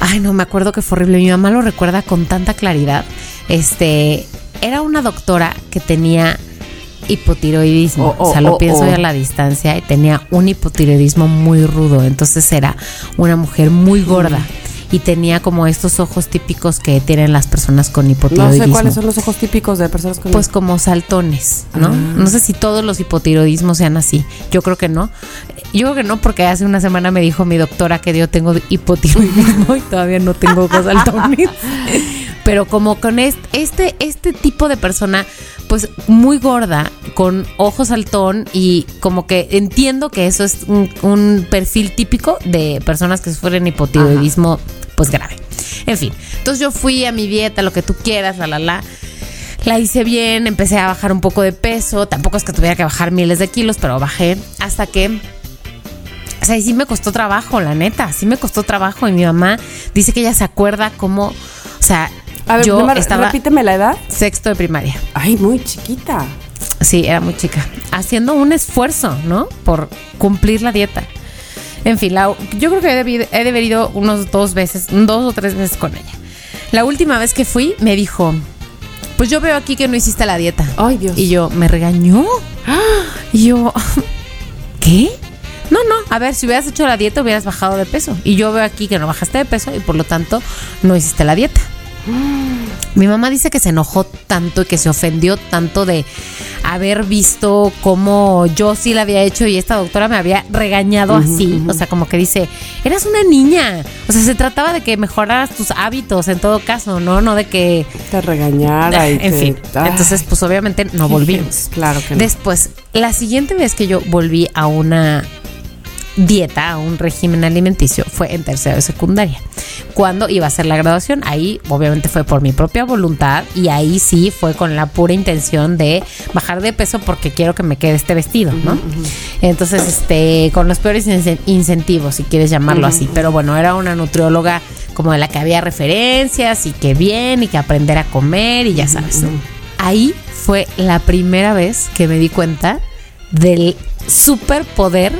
Ay, no, me acuerdo que fue horrible. Mi mamá lo recuerda con tanta claridad. Este, era una doctora que tenía hipotiroidismo. Oh, oh, o sea, lo oh, pienso oh. ya a la distancia y tenía un hipotiroidismo muy rudo. Entonces era una mujer muy gorda y tenía como estos ojos típicos que tienen las personas con No hipotiroidismo. sé cuáles son los ojos típicos de personas con Pues como saltones, ¿no? Ah. No sé si todos los hipotiroidismos sean así. Yo creo que no. Yo creo que no, porque hace una semana me dijo mi doctora que yo tengo hipotiroidismo y todavía no tengo ojos saltones. Pero como con este, este, este tipo de persona, pues muy gorda, con ojos saltón y como que entiendo que eso es un, un perfil típico de personas que sufren hipotiroidismo, pues grave. En fin, entonces yo fui a mi dieta, lo que tú quieras, la, la, la. La hice bien, empecé a bajar un poco de peso. Tampoco es que tuviera que bajar miles de kilos, pero bajé hasta que. O sea, y sí me costó trabajo, la neta. Sí me costó trabajo. Y mi mamá dice que ella se acuerda cómo. O sea, A ver, yo nomás estaba repíteme la edad. sexto de primaria. Ay, muy chiquita. Sí, era muy chica. Haciendo un esfuerzo, ¿no? Por cumplir la dieta. En fin, la- yo creo que he debido, he debido unos dos veces, dos o tres veces con ella. La última vez que fui, me dijo, pues yo veo aquí que no hiciste la dieta. Ay, Dios. Y yo, ¿me regañó? Y yo, ¿qué? No, no, a ver, si hubieras hecho la dieta hubieras bajado de peso. Y yo veo aquí que no bajaste de peso y por lo tanto no hiciste la dieta. Mi mamá dice que se enojó tanto y que se ofendió tanto de haber visto cómo yo sí la había hecho y esta doctora me había regañado así. O sea, como que dice, eras una niña. O sea, se trataba de que mejoraras tus hábitos en todo caso, ¿no? No de que... Te regañara y en te- fin, Ay, entonces pues obviamente no volvimos. Claro que no. Después, la siguiente vez que yo volví a una dieta, un régimen alimenticio, fue en tercero de secundaria. Cuando iba a ser la graduación, ahí obviamente fue por mi propia voluntad y ahí sí fue con la pura intención de bajar de peso porque quiero que me quede este vestido, ¿no? Entonces, este, con los peores incen- incentivos, si quieres llamarlo así. Pero bueno, era una nutrióloga como de la que había referencias y que bien y que aprender a comer y ya sabes. ¿no? Ahí fue la primera vez que me di cuenta del superpoder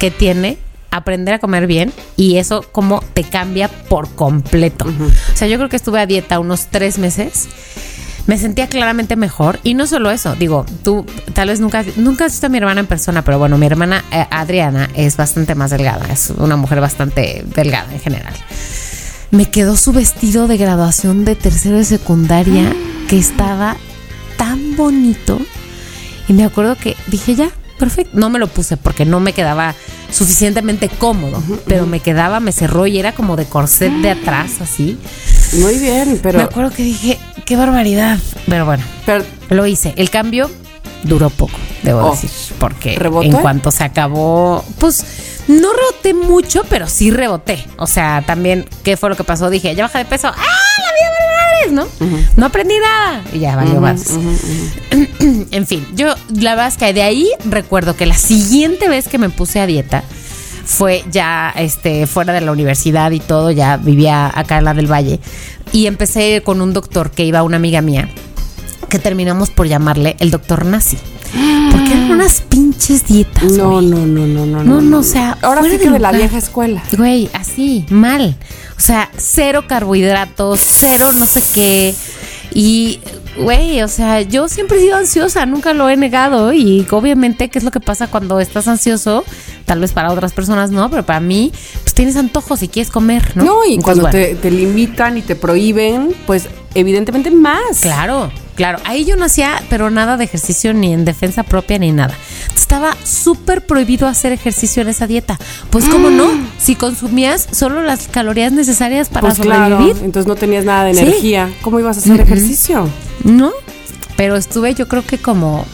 que tiene aprender a comer bien y eso como te cambia por completo. O sea, yo creo que estuve a dieta unos tres meses. Me sentía claramente mejor y no solo eso, digo, tú tal vez nunca, nunca has visto a mi hermana en persona, pero bueno, mi hermana eh, Adriana es bastante más delgada, es una mujer bastante delgada en general. Me quedó su vestido de graduación de tercero de secundaria que estaba tan bonito y me acuerdo que dije ya, perfecto. No me lo puse porque no me quedaba suficientemente cómodo, pero me quedaba, me cerró y era como de corset de atrás, así. Muy bien, me pero, acuerdo que dije, qué barbaridad. Pero bueno, pero lo hice. El cambio duró poco, debo Oh. decir, porque ¿Rebotó? en cuanto se acabó, pues no reboté mucho, pero sí reboté. O sea, también, ¿qué fue lo que pasó? Dije, ya baja de peso. ¡Ah, ¿No? No aprendí nada. Y ya valió más. en fin, yo la verdad es que de ahí recuerdo que la siguiente vez que me puse a dieta fue ya este fuera de la universidad y todo, ya vivía acá en la del Valle y empecé con un doctor que iba una amiga mía que terminamos por llamarle el doctor nazi. Porque eran unas pinches dietas. No, güey. no, no, no, no. No, no, o sea, Ahora sí que de la vieja escuela. Güey, así, mal. O sea, cero carbohidratos, cero no sé qué. Y, güey, o sea, yo siempre he sido ansiosa, nunca lo he negado. Y obviamente, ¿qué es lo que pasa cuando estás ansioso? Tal vez para otras personas no, pero para mí, pues tienes antojos y quieres comer, ¿no? No, y Entonces, cuando bueno, te, te limitan y te prohíben, pues evidentemente más. Claro, claro. Ahí yo no hacía, pero nada de ejercicio ni en defensa propia ni nada. Estaba súper prohibido hacer ejercicio en esa dieta. Pues, ¿cómo no? Si consumías solo las calorías necesarias para Pues claro, sobrevivir. entonces no tenías nada de Sí. energía. ¿Cómo ibas a hacer ejercicio? No, pero estuve yo creo que como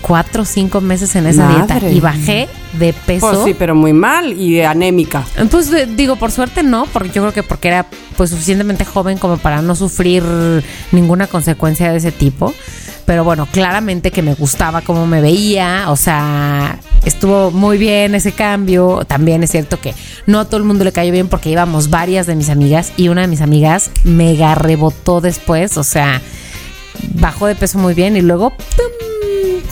cuatro o cinco meses en esa Madre. dieta y bajé de peso. Pues sí, pero muy mal y anémica. Pues eh, digo, por suerte no, porque yo creo que porque era pues suficientemente joven como para no sufrir ninguna consecuencia de ese tipo. Pero bueno, claramente que me gustaba cómo me veía, o sea, estuvo muy bien ese cambio. También es cierto que no a todo el mundo le cayó bien porque íbamos varias de mis amigas y una de mis amigas mega rebotó después, o sea, bajó de peso muy bien y luego... ¡pum!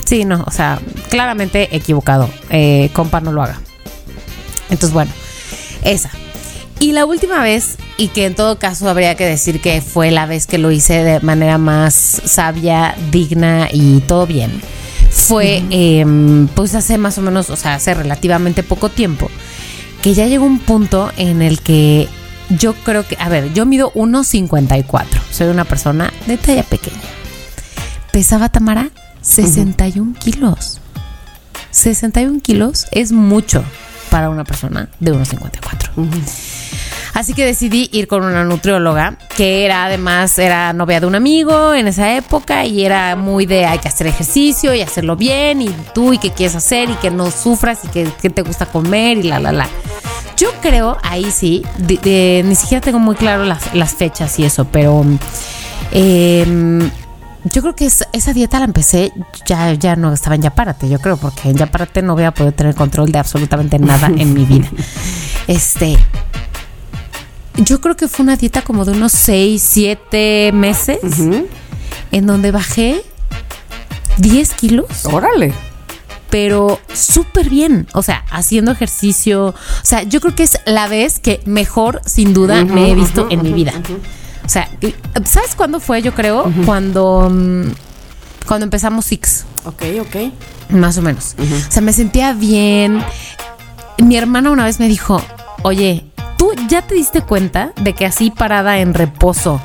Sí, no, o sea, claramente equivocado. Eh, compa, no lo haga. Entonces, bueno, esa. Y la última vez, y que en todo caso habría que decir que fue la vez que lo hice de manera más sabia, digna y todo bien, fue em, pues hace más o menos, o sea, hace relativamente poco tiempo, que ya llegó un punto en el que yo creo que, a ver, yo mido 1,54, soy una persona de talla pequeña. Pesaba Tamara 61 kilos. 61 kilos es mucho para una persona de 1,54. Así que decidí ir con una nutrióloga que era además era novia de un amigo en esa época y era muy de hay que hacer ejercicio y hacerlo bien y tú y qué quieres hacer y que no sufras y que, que te gusta comer y la la la. Yo creo ahí sí, de- de- ni siquiera tengo muy claro las, las fechas y eso, pero em, yo creo que es- esa dieta la empecé, ya, ya no estaba en Yapárate, yo creo, porque en Yapárate no voy a poder tener control de absolutamente nada en mi vida. Este, yo creo que fue una dieta como de unos 6, 7 meses, en donde bajé 10 kilos Órale. pero súper bien. O sea, haciendo ejercicio. O sea, yo creo que es la vez que mejor, sin duda, me he visto en mi vida. O sea, ¿sabes cuándo fue? Yo creo, cuando, mm, cuando empezamos Six, Ok, ok. más o menos. O sea, me sentía bien. Mi hermana una vez me dijo, oye, ¿tú ya te diste cuenta de que así parada en reposo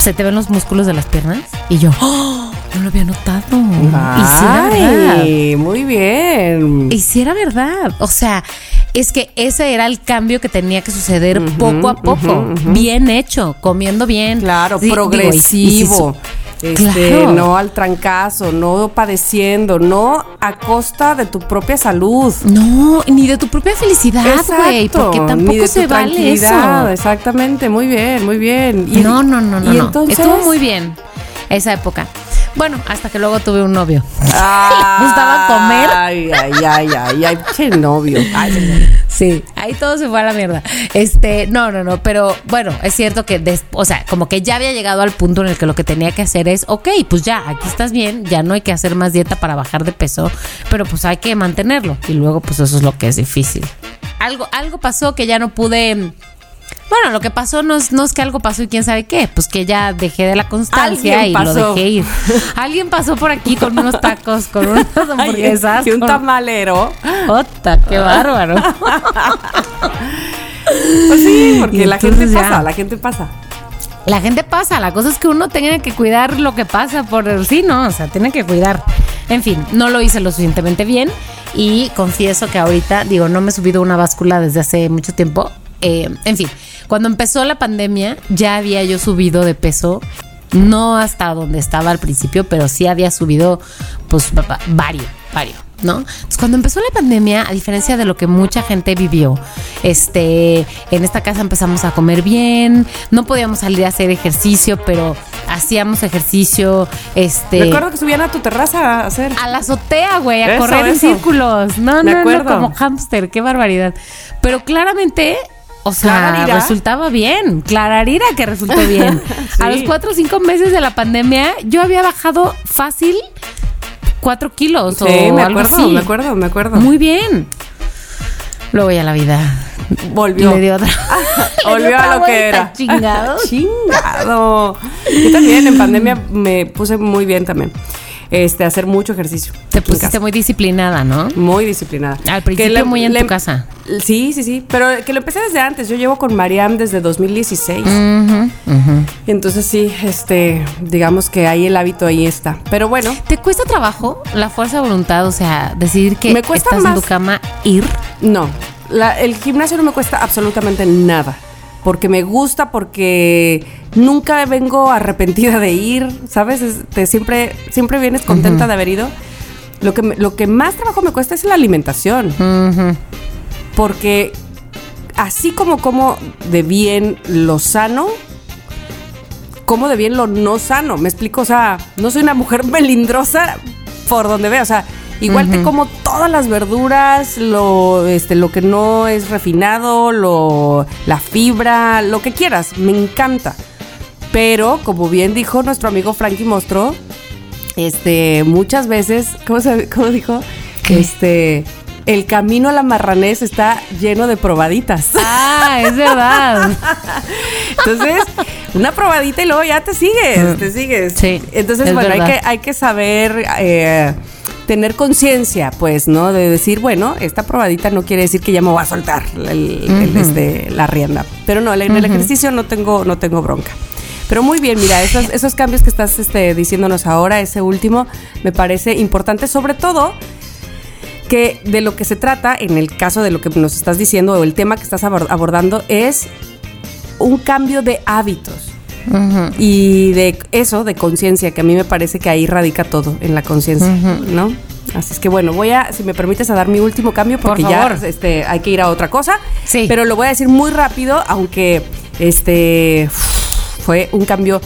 se te ven los músculos de las piernas? Y yo, "Oh, no lo había notado. y sí era verdad. Ay, muy bien. Y si era verdad. O sea, es que ese era el cambio que tenía que suceder poco a poco. Bien hecho, comiendo bien. Claro, Sí, digo, y- y progresivo. Este, Claro. no al trancazo, no padeciendo, no a costa de tu propia salud. no, ni de tu propia felicidad, güey. Porque ni tampoco de se tu vale eso. Exactamente, muy bien, muy bien. Y- no, no, no, no. y no. entonces- Estuvo muy bien esa época. Bueno, hasta que luego tuve un novio. Le gustaba comer. Ay, ay, ay, ay, ay, che novio. Ay, Sí, ahí todo se fue a la mierda. Este, no, no, no, pero bueno, es cierto que, des- o sea, como que ya había llegado al punto en el que lo que tenía que hacer es, ok, pues ya, aquí estás bien, ya no hay que hacer más dieta para bajar de peso, pero pues hay que mantenerlo. Y luego, pues eso es lo que es difícil. Algo, algo pasó que ya no pude. Bueno, lo que pasó no es, no es que algo pasó y quién sabe qué, pues que ya dejé de la constancia y lo dejé ir. Alguien pasó por aquí con unos tacos, con unas hamburguesas. que un con- tamalero. ¡Ota, qué bárbaro! Pues sí, porque Y la gente ya. pasa, la gente pasa. La gente pasa, la cosa es que uno tiene que cuidar lo que pasa por sí, ¿no? O sea, tiene que cuidar. En fin, no lo hice lo suficientemente bien y confieso que ahorita, digo, no me he subido una báscula desde hace mucho tiempo. Eh, en fin, cuando empezó la pandemia ya había yo subido de peso, no hasta donde estaba al principio, pero sí había subido, pues, va- va- varios, varios. ¿No? Entonces, cuando empezó la pandemia, a diferencia de lo que mucha gente vivió, este, en esta casa empezamos a comer bien, no podíamos salir a hacer ejercicio, pero hacíamos ejercicio, este, Recuerdo que subían a tu terraza a hacer. a la azotea, güey, a Eso, correr en círculos. No, Me no, no, acuerdo. como hámster, qué barbaridad. Pero claramente, o sea, Clararira. resultaba bien. Clararira que resultó bien. A los cuatro o cinco meses de la pandemia, yo había bajado fácil 4 kilos Sí, o me algo acuerdo, así. me acuerdo, me acuerdo. Muy bien. Luego ya la vida Volvió. le dio otra. le dio Volvió a lo que era. Chingado. Chingado. Yo también en pandemia me puse muy bien también. Este, hacer mucho ejercicio. Te en pusiste muy disciplinada, ¿no? Muy disciplinada. Al principio le- muy en le- tu casa. Sí, sí, sí. Pero que lo empecé desde antes. Yo llevo con Mariam desde 2016. Ujú, ujú. Entonces sí, este, digamos que ahí el hábito ahí está. Pero bueno, ¿Te cuesta trabajo la fuerza de voluntad? O sea, decidir que Me cuesta estás en más. tu cama, ir. no. La- el gimnasio no me cuesta absolutamente nada. Porque me gusta, porque nunca vengo arrepentida de ir, ¿sabes? Este, siempre, siempre vienes contenta de haber ido. Lo que, lo que más trabajo me cuesta es la alimentación. Porque así como como de bien lo sano, como de bien lo no sano. Me explico, o sea, no soy una mujer melindrosa por donde vea, o sea, igual te como todas las verduras, lo este lo que no es refinado, lo la fibra, lo que quieras, me encanta. Pero como bien dijo nuestro amigo Frankie Mostro, este muchas veces, ¿cómo, se- cómo dijo? ¿Qué? Este el camino a la marranés está lleno de probaditas. Ah, es verdad. Entonces, una probadita y luego ya te sigues, te sigues. Sí, Entonces, es bueno, hay que, hay que saber eh, tener conciencia, pues, ¿no? De decir, bueno, esta probadita no quiere decir que ya me voy a soltar el- el, este, la rienda. Pero no, en el ejercicio no tengo, no tengo bronca. Pero muy bien, mira, esos, esos cambios que estás este, diciéndonos ahora, ese último, me parece importante, sobre todo que de lo que se trata, en el caso de lo que nos estás diciendo o el tema que estás abor- abordando, es un cambio de hábitos Y de eso, de conciencia, que a mí me parece que ahí radica todo, en la conciencia, ¿no? Así es que bueno, voy a, si me permites, a dar mi último cambio porque Por ya este, hay que ir a otra cosa. Sí. Pero lo voy a decir muy rápido, aunque este fue un cambio.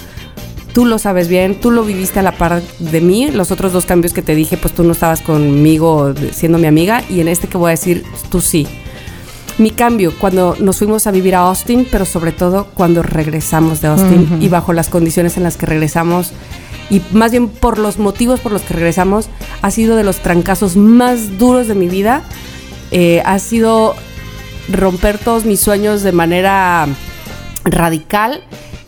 Tú lo sabes bien, tú lo viviste a la par de mí. Los otros dos cambios que te dije, pues tú no estabas conmigo siendo mi amiga. Y en este que voy a decir, tú sí. Mi cambio cuando nos fuimos a vivir a Austin, pero sobre todo cuando regresamos de Austin y bajo las condiciones en las que regresamos y más bien por los motivos por los que regresamos, ha sido de los trancazos más duros de mi vida. Eh, ha sido romper todos mis sueños de manera radical.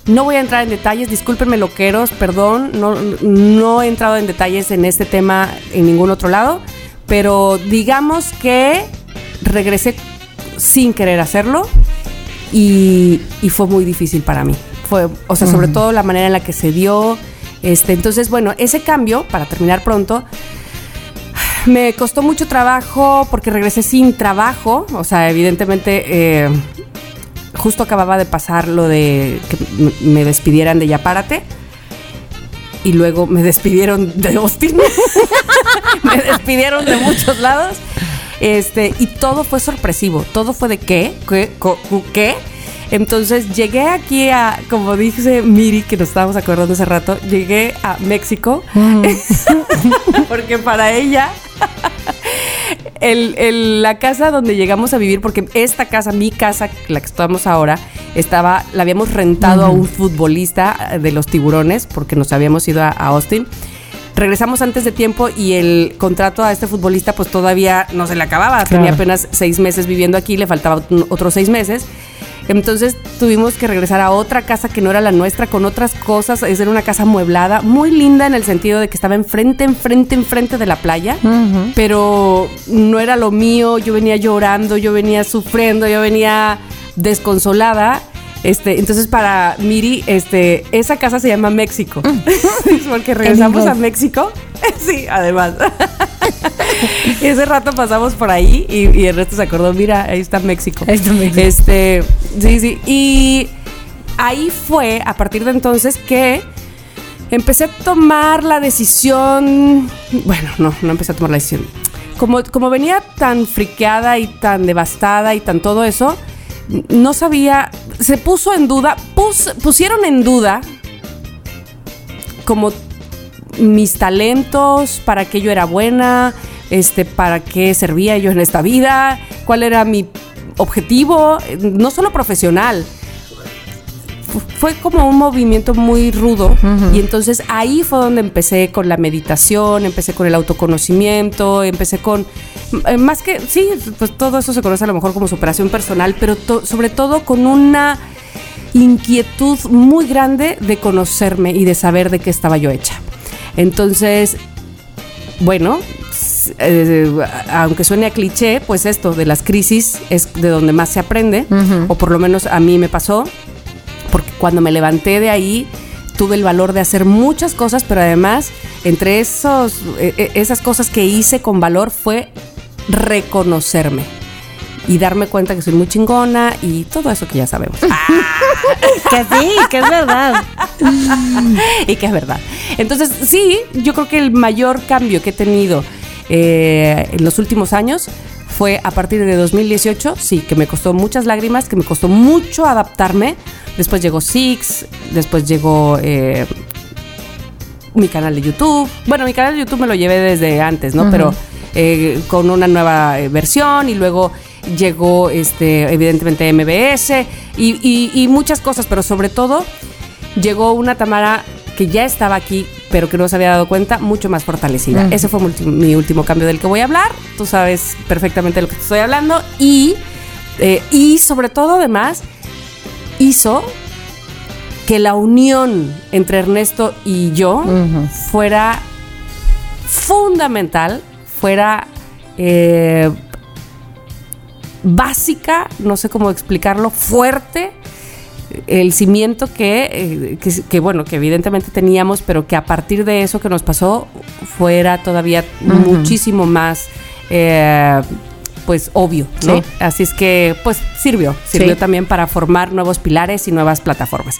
No voy a entrar en detalles, discúlpenme loqueros, perdón, no, no he entrado en detalles en este tema en ningún otro lado, pero digamos que regresé sin querer hacerlo y, y fue muy difícil para mí. Fue, o sea, sobre todo la manera en la que se dio. Este, entonces, bueno, ese cambio, para terminar pronto, me costó mucho trabajo porque regresé sin trabajo. O sea, evidentemente, eh, justo acababa de pasar lo de que me despidieran de Ya Párate. Y luego me despidieron de Austin. me despidieron de muchos lados. Este, y todo fue sorpresivo. Todo fue de qué, qué, qué. Entonces llegué aquí a, como dice Miri, que nos estábamos acordando hace rato, llegué a México. porque para ella el- el- la casa donde llegamos a vivir, porque esta casa, mi casa, la que estamos ahora, estaba, la habíamos rentado a un futbolista de los tiburones, porque nos habíamos ido a, a Austin. Regresamos antes de tiempo y el contrato a este futbolista pues todavía no se le acababa. Tenía Claro. apenas seis meses viviendo aquí, le faltaban otros seis meses. Entonces tuvimos que regresar a otra casa que no era la nuestra, con otras cosas. Es era una casa amueblada, muy linda en el sentido de que estaba enfrente, enfrente, enfrente de la playa. Pero no era lo mío. Yo venía llorando, yo venía sufriendo, yo venía desconsolada. Este, entonces para Miri, este, esa casa se llama México. Porque regresamos a. México. sí, además. y ese rato pasamos por ahí y, y el resto se acordó, mira, ahí está México. Ahí está México. Este, sí, sí. Y ahí fue, a partir de entonces, que empecé a tomar la decisión. Bueno, no, no empecé a tomar la decisión. Como, como venía tan friqueada y tan devastada y tan todo eso, no sabía. Se puso en duda, pus- pusieron en duda como mis talentos, para qué yo era buena, este, para qué servía yo en esta vida, cuál era mi objetivo, no solo profesional, fue como un movimiento muy rudo y entonces ahí fue donde empecé con la meditación, empecé con el autoconocimiento, empecé con eh, más que sí, pues todo eso se conoce a lo mejor como superación personal, pero sobre todo con una inquietud muy grande de conocerme y de saber de qué estaba yo hecha. Entonces, bueno, eh, aunque suene a cliché, pues esto de las crisis es de donde más se aprende, o por lo menos a mí me pasó, porque cuando me levanté de ahí tuve el valor de hacer muchas cosas, pero además entre esos, e, e, esas cosas que hice con valor fue reconocerme y darme cuenta que soy muy chingona y todo eso que ya sabemos. que sí, que es verdad. y que es verdad. Entonces, sí, yo creo que el mayor cambio que he tenido eh, en los últimos años fue a partir de 2018, sí, que me costó muchas lágrimas, que me costó mucho adaptarme. Después llegó Six, después llegó eh, mi canal de YouTube. Bueno, mi canal de YouTube me lo llevé desde antes, ¿no? Pero eh, con una nueva versión y luego llegó este, evidentemente MBS y, muchas cosas, pero sobre todo llegó una Tamara que ya estaba aquí, pero que no se había dado cuenta, mucho más fortalecida. Ese fue mi, último cambio del que voy a hablar. Tú sabes perfectamente de lo que estoy hablando. Y, eh, y sobre todo, además, hizo que la unión entre Ernesto y yo fuera fundamental, fuera eh, básica, no sé cómo explicarlo, fuerte, el cimiento que, eh, que, bueno, que evidentemente teníamos, pero que a partir de eso que nos pasó fuera todavía muchísimo más, eh, pues obvio, ¿no? Así es que, pues sirvió, sirvió también para formar nuevos pilares y nuevas plataformas.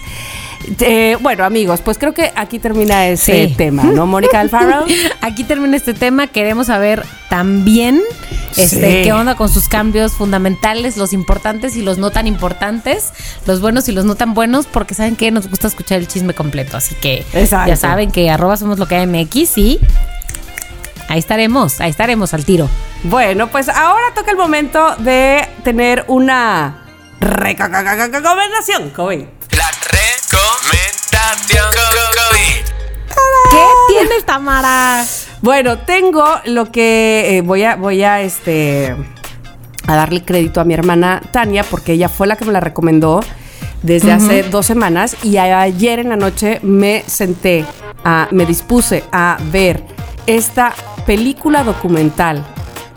Eh, bueno, amigos, pues creo que aquí termina ese tema, ¿no, Mónica Alfaro? aquí termina este tema. Queremos saber también este, qué onda con sus cambios fundamentales, los importantes y los no tan importantes, los buenos y los no tan buenos, porque saben que nos gusta escuchar el chisme completo. Así que ya saben que arroba somos lo que hay MX y ahí estaremos, ahí estaremos al tiro. Bueno, pues ahora toca el momento de tener una recomendación COVID. La recomendación COVID. ¿Qué tienes, Tamara? Bueno, tengo lo que eh, voy a, voy a este a darle crédito a mi hermana Tania porque ella fue la que me la recomendó desde hace dos semanas y ayer en la noche me senté, a, me dispuse a ver esta película documental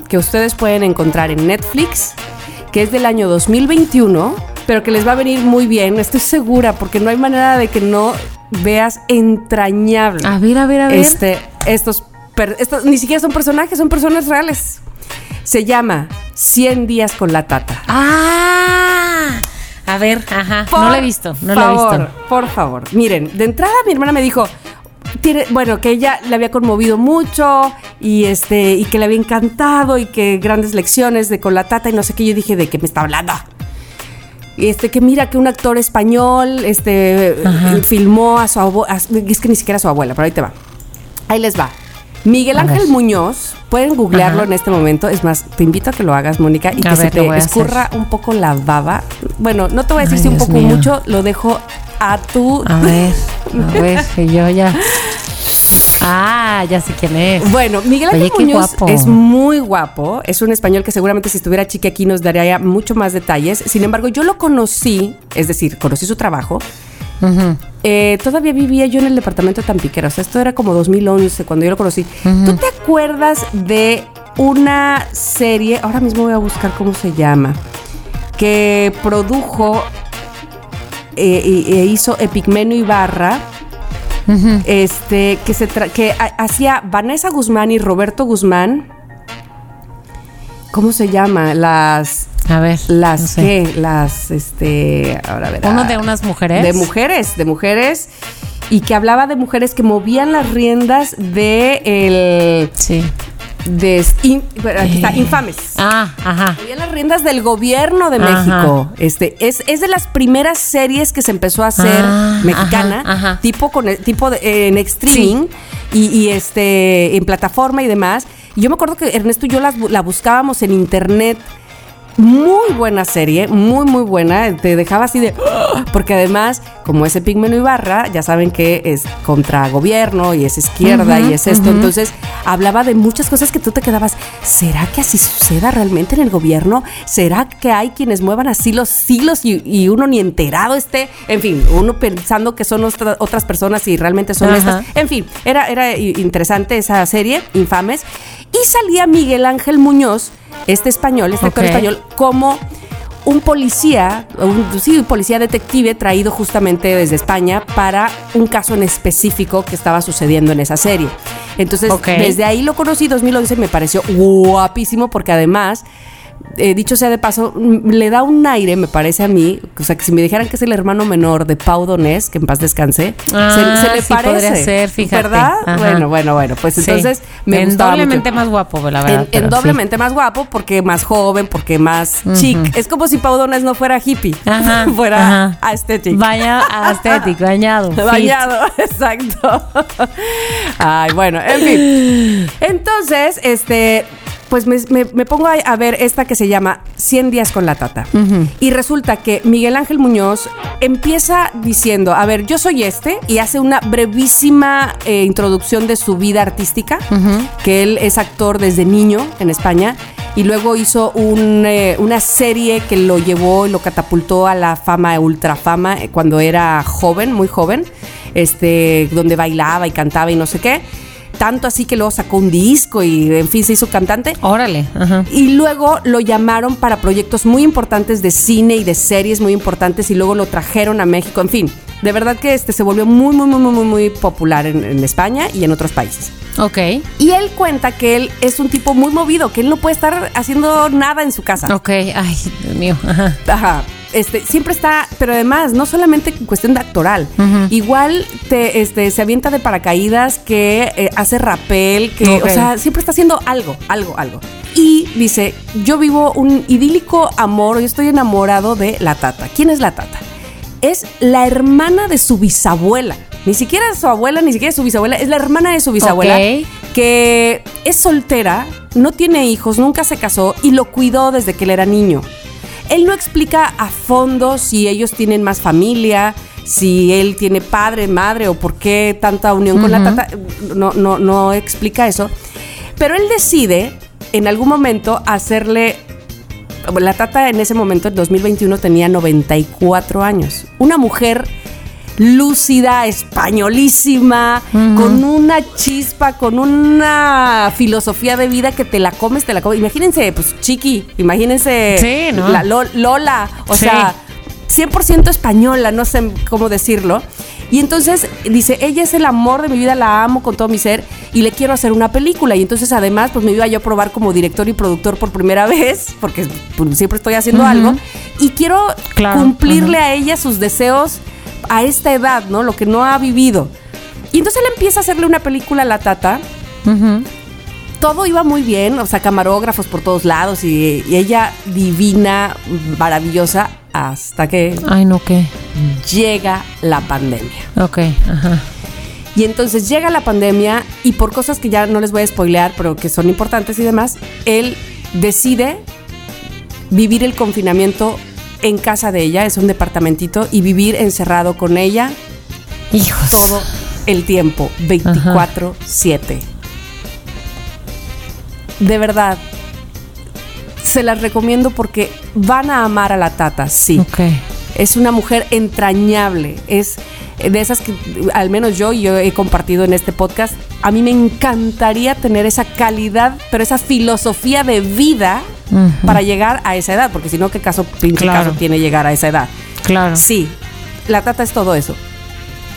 que ustedes pueden encontrar en Netflix, que es del año 2021, pero que les va a venir muy bien, estoy segura, porque no hay manera de que no veas entrañable. A ver, a ver, a ver. Este, estos estos ni siquiera son personajes, son personas reales. Se llama 100 días con la tata. Ah. A ver, ajá. no lo he visto, no lo he visto. Por favor, miren, de entrada mi hermana me dijo, tiene, bueno, que ella le había conmovido mucho y este y que le había encantado y que grandes lecciones de con la tata y no sé qué. Yo dije, ¿de qué me está hablando? Y este que mira que un actor español este filmó a su abuela, es que ni siquiera a su abuela, pero ahí te va. Ahí les va. Miguel Ángel Muñoz, pueden googlearlo en este momento. Es más, te invito a que lo hagas, Mónica, y que se te escurra un poco la baba. Bueno, no te voy a decir si un poco mucho, lo dejo a tu. A ver, a ver, que yo ya. Ah, ya sé quién es. Bueno, Miguel Ángel Muñoz es muy guapo. Es un español que seguramente si estuviera chiqui aquí nos daría mucho más detalles. Sin embargo, yo lo conocí, es decir, conocí su trabajo eh, todavía vivía yo en el departamento de Tampiquera, o sea, esto era como 2011 cuando yo lo conocí. ¿Tú te acuerdas de una serie, ahora mismo voy a buscar cómo se llama, que produjo eh, e, hizo Epigmeno Ibarra? Este, que se que hacía Vanessa Guzmán y Roberto Guzmán. ¿Cómo se llama? Las a ver. Las que, las, este, ahora ver. Uno de unas mujeres. De mujeres, de mujeres. Y que hablaba de mujeres que movían las riendas de el. Sí. De aquí está, eh. infames. Ah, ajá. Movían las riendas del gobierno de México. Este, es, es de las primeras series que se empezó a hacer ah, mexicana, tipo con tipo de, en streaming y, este en plataforma y demás. Y yo me acuerdo que Ernesto y yo la buscábamos en internet Muy buena serie, muy, muy buena. Te dejaba así de. ¡ah! Porque además, como ese Pigmeno Ibarra, ya saben que es contra gobierno y es izquierda y es esto. Entonces, hablaba de muchas cosas que tú te quedabas. ¿Será que así suceda realmente en el gobierno? ¿Será que hay quienes muevan así los hilos y, y uno ni enterado esté? En fin, uno pensando que son ostra- otras personas y realmente son estas. En fin, era, era interesante esa serie, Infames. Y salía Miguel Ángel Muñoz, este español, este actor español, como un policía, un, sí, un policía detective traído justamente desde España para un caso en específico que estaba sucediendo en esa serie. Entonces, desde ahí lo conocí, 2011, y me pareció guapísimo porque además... eh, dicho sea de paso, le da un aire, me parece a mí. O sea, que si me dijeran que es el hermano menor de Pau Donés, que en paz descanse, Ah, se, se le sí parece. podría ser, fíjate. ¿Verdad? Ajá. Bueno, bueno, bueno. Pues Sí. entonces me en gustaba doblemente mucho. más guapo, la verdad. en sí. doblemente más guapo porque más joven, porque más chic. Es como si Pau Donés no fuera hippie, Ajá, fuera aesthetic. Vaya aesthetic, bañado. Bañado, exacto. Ay, bueno, en fin. Entonces, este, pues me, me- me pongo a, a ver esta que se llama 100 días con la tata. Y resulta que Miguel Ángel Muñoz empieza diciendo, a ver, yo soy este, y hace una brevísima eh, introducción de su vida artística, que él es actor desde niño en España. Y luego hizo un, eh, una serie que lo llevó y lo catapultó a la fama, ultra fama, eh, cuando era joven, muy joven, este, donde bailaba y cantaba y no sé qué. Tanto así que luego sacó un disco y, en fin, se hizo cantante. Órale. Ajá. Y luego lo llamaron para proyectos muy importantes de cine y de series muy importantes y luego lo trajeron a México. En fin, de verdad que este se volvió muy, muy, muy, muy, muy, popular en, en España y en otros países. Ok. Y él cuenta que él es un tipo muy movido, que él no puede estar haciendo nada en su casa. Ok. Ay, Dios mío. Ajá. Ajá. Este, siempre está, pero además, no solamente en cuestión de actoral, igual te, este, se avienta de paracaídas, que eh, hace rapel, que, o sea, siempre está haciendo algo, algo, algo. Y dice, yo vivo un idílico amor, yo estoy enamorado de la tata. ¿Quién es la tata? Es la hermana de su bisabuela. Ni siquiera su abuela, ni siquiera su bisabuela, es la hermana de su bisabuela que es soltera, no tiene hijos, nunca se casó y lo cuidó desde que él era niño. Él no explica a fondo si ellos tienen más familia, si él tiene padre, madre o por qué tanta unión con la tata. No, no, no explica eso. Pero él decide en algún momento hacerle. La tata en ese momento, en 2021, tenía 94 años. Una mujer lúcida, españolísima, con una chispa, con una filosofía de vida que te la comes, te la comes. Imagínense, pues Chiqui, imagínense Sí, ¿no? la Lo- Lola, o Sí. sea, 100% española, no sé cómo decirlo. Y entonces dice, ella es el amor de mi vida, la amo con todo mi ser y le quiero hacer una película. Y entonces además, pues me iba yo a probar como director y productor por primera vez, porque pues, siempre estoy haciendo algo. Y quiero Claro, cumplirle a ella sus deseos a esta edad, ¿no? Lo que no ha vivido. Y entonces él empieza a hacerle una película a la tata. Todo iba muy bien, o sea, camarógrafos por todos lados y, y ella divina, maravillosa, hasta que Ay, no, ¿qué? llega la pandemia. Ok. Ajá. Y entonces llega la pandemia y por cosas que ya no les voy a spoilear, pero que son importantes y demás, él decide vivir el confinamiento en casa de ella, es un departamentito, y vivir encerrado con ella Hijos. todo el tiempo, 24/7. De verdad, se las recomiendo porque van a amar a la tata, sí. Es una mujer entrañable, es de esas que al menos yo y yo he compartido en este podcast. A mí me encantaría tener esa calidad, pero esa filosofía de vida para llegar a esa edad, porque si no, ¿qué caso pinche Claro. caso tiene llegar a esa edad? Claro. Sí, la tata es todo eso.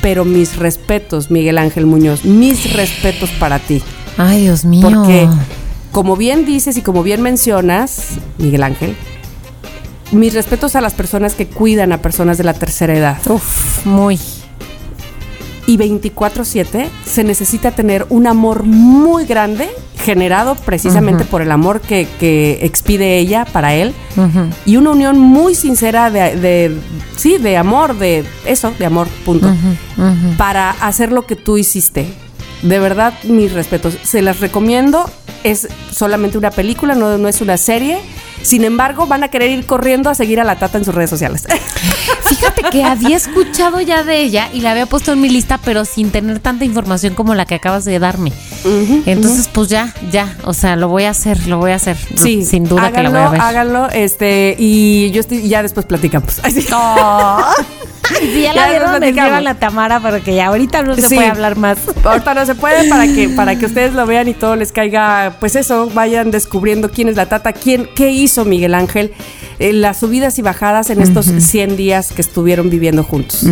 Pero mis respetos, Miguel Ángel Muñoz, mis respetos para ti. Ay, Dios mío. Porque, como bien dices y como bien mencionas, Miguel Ángel, mis respetos a las personas que cuidan a personas de la tercera edad. Uf, muy. Y 24/7 se necesita tener un amor muy grande, generado precisamente por el amor que, que expide ella para él, y una unión muy sincera de, de- sí, de amor, de eso, de amor, punto, para hacer lo que tú hiciste. De verdad, mis respetos. Se las recomiendo. Es solamente una película, no, no es una serie. Sin embargo, van a querer ir corriendo a seguir a la tata en sus redes sociales. Fíjate que había escuchado ya de ella y la había puesto en mi lista, pero sin tener tanta información como la que acabas de darme. Entonces, pues ya, ya, o sea, lo voy a hacer, lo voy a hacer. Sí, sin duda háganlo, que la voy a ver. Háganlo, este, y yo estoy, ya después platicamos. Ay, sí. Sí, ya Ya la vieron, nos platicamos. escriban la Tamara, porque ya ahorita no se Sí. puede hablar más. Ahorita no se puede para que, para que ustedes lo vean y todo les caiga, pues eso, vayan descubriendo quién es la tata, quién, qué hizo Miguel Ángel, eh, las subidas y bajadas en estos 100 días que estuvieron viviendo juntos.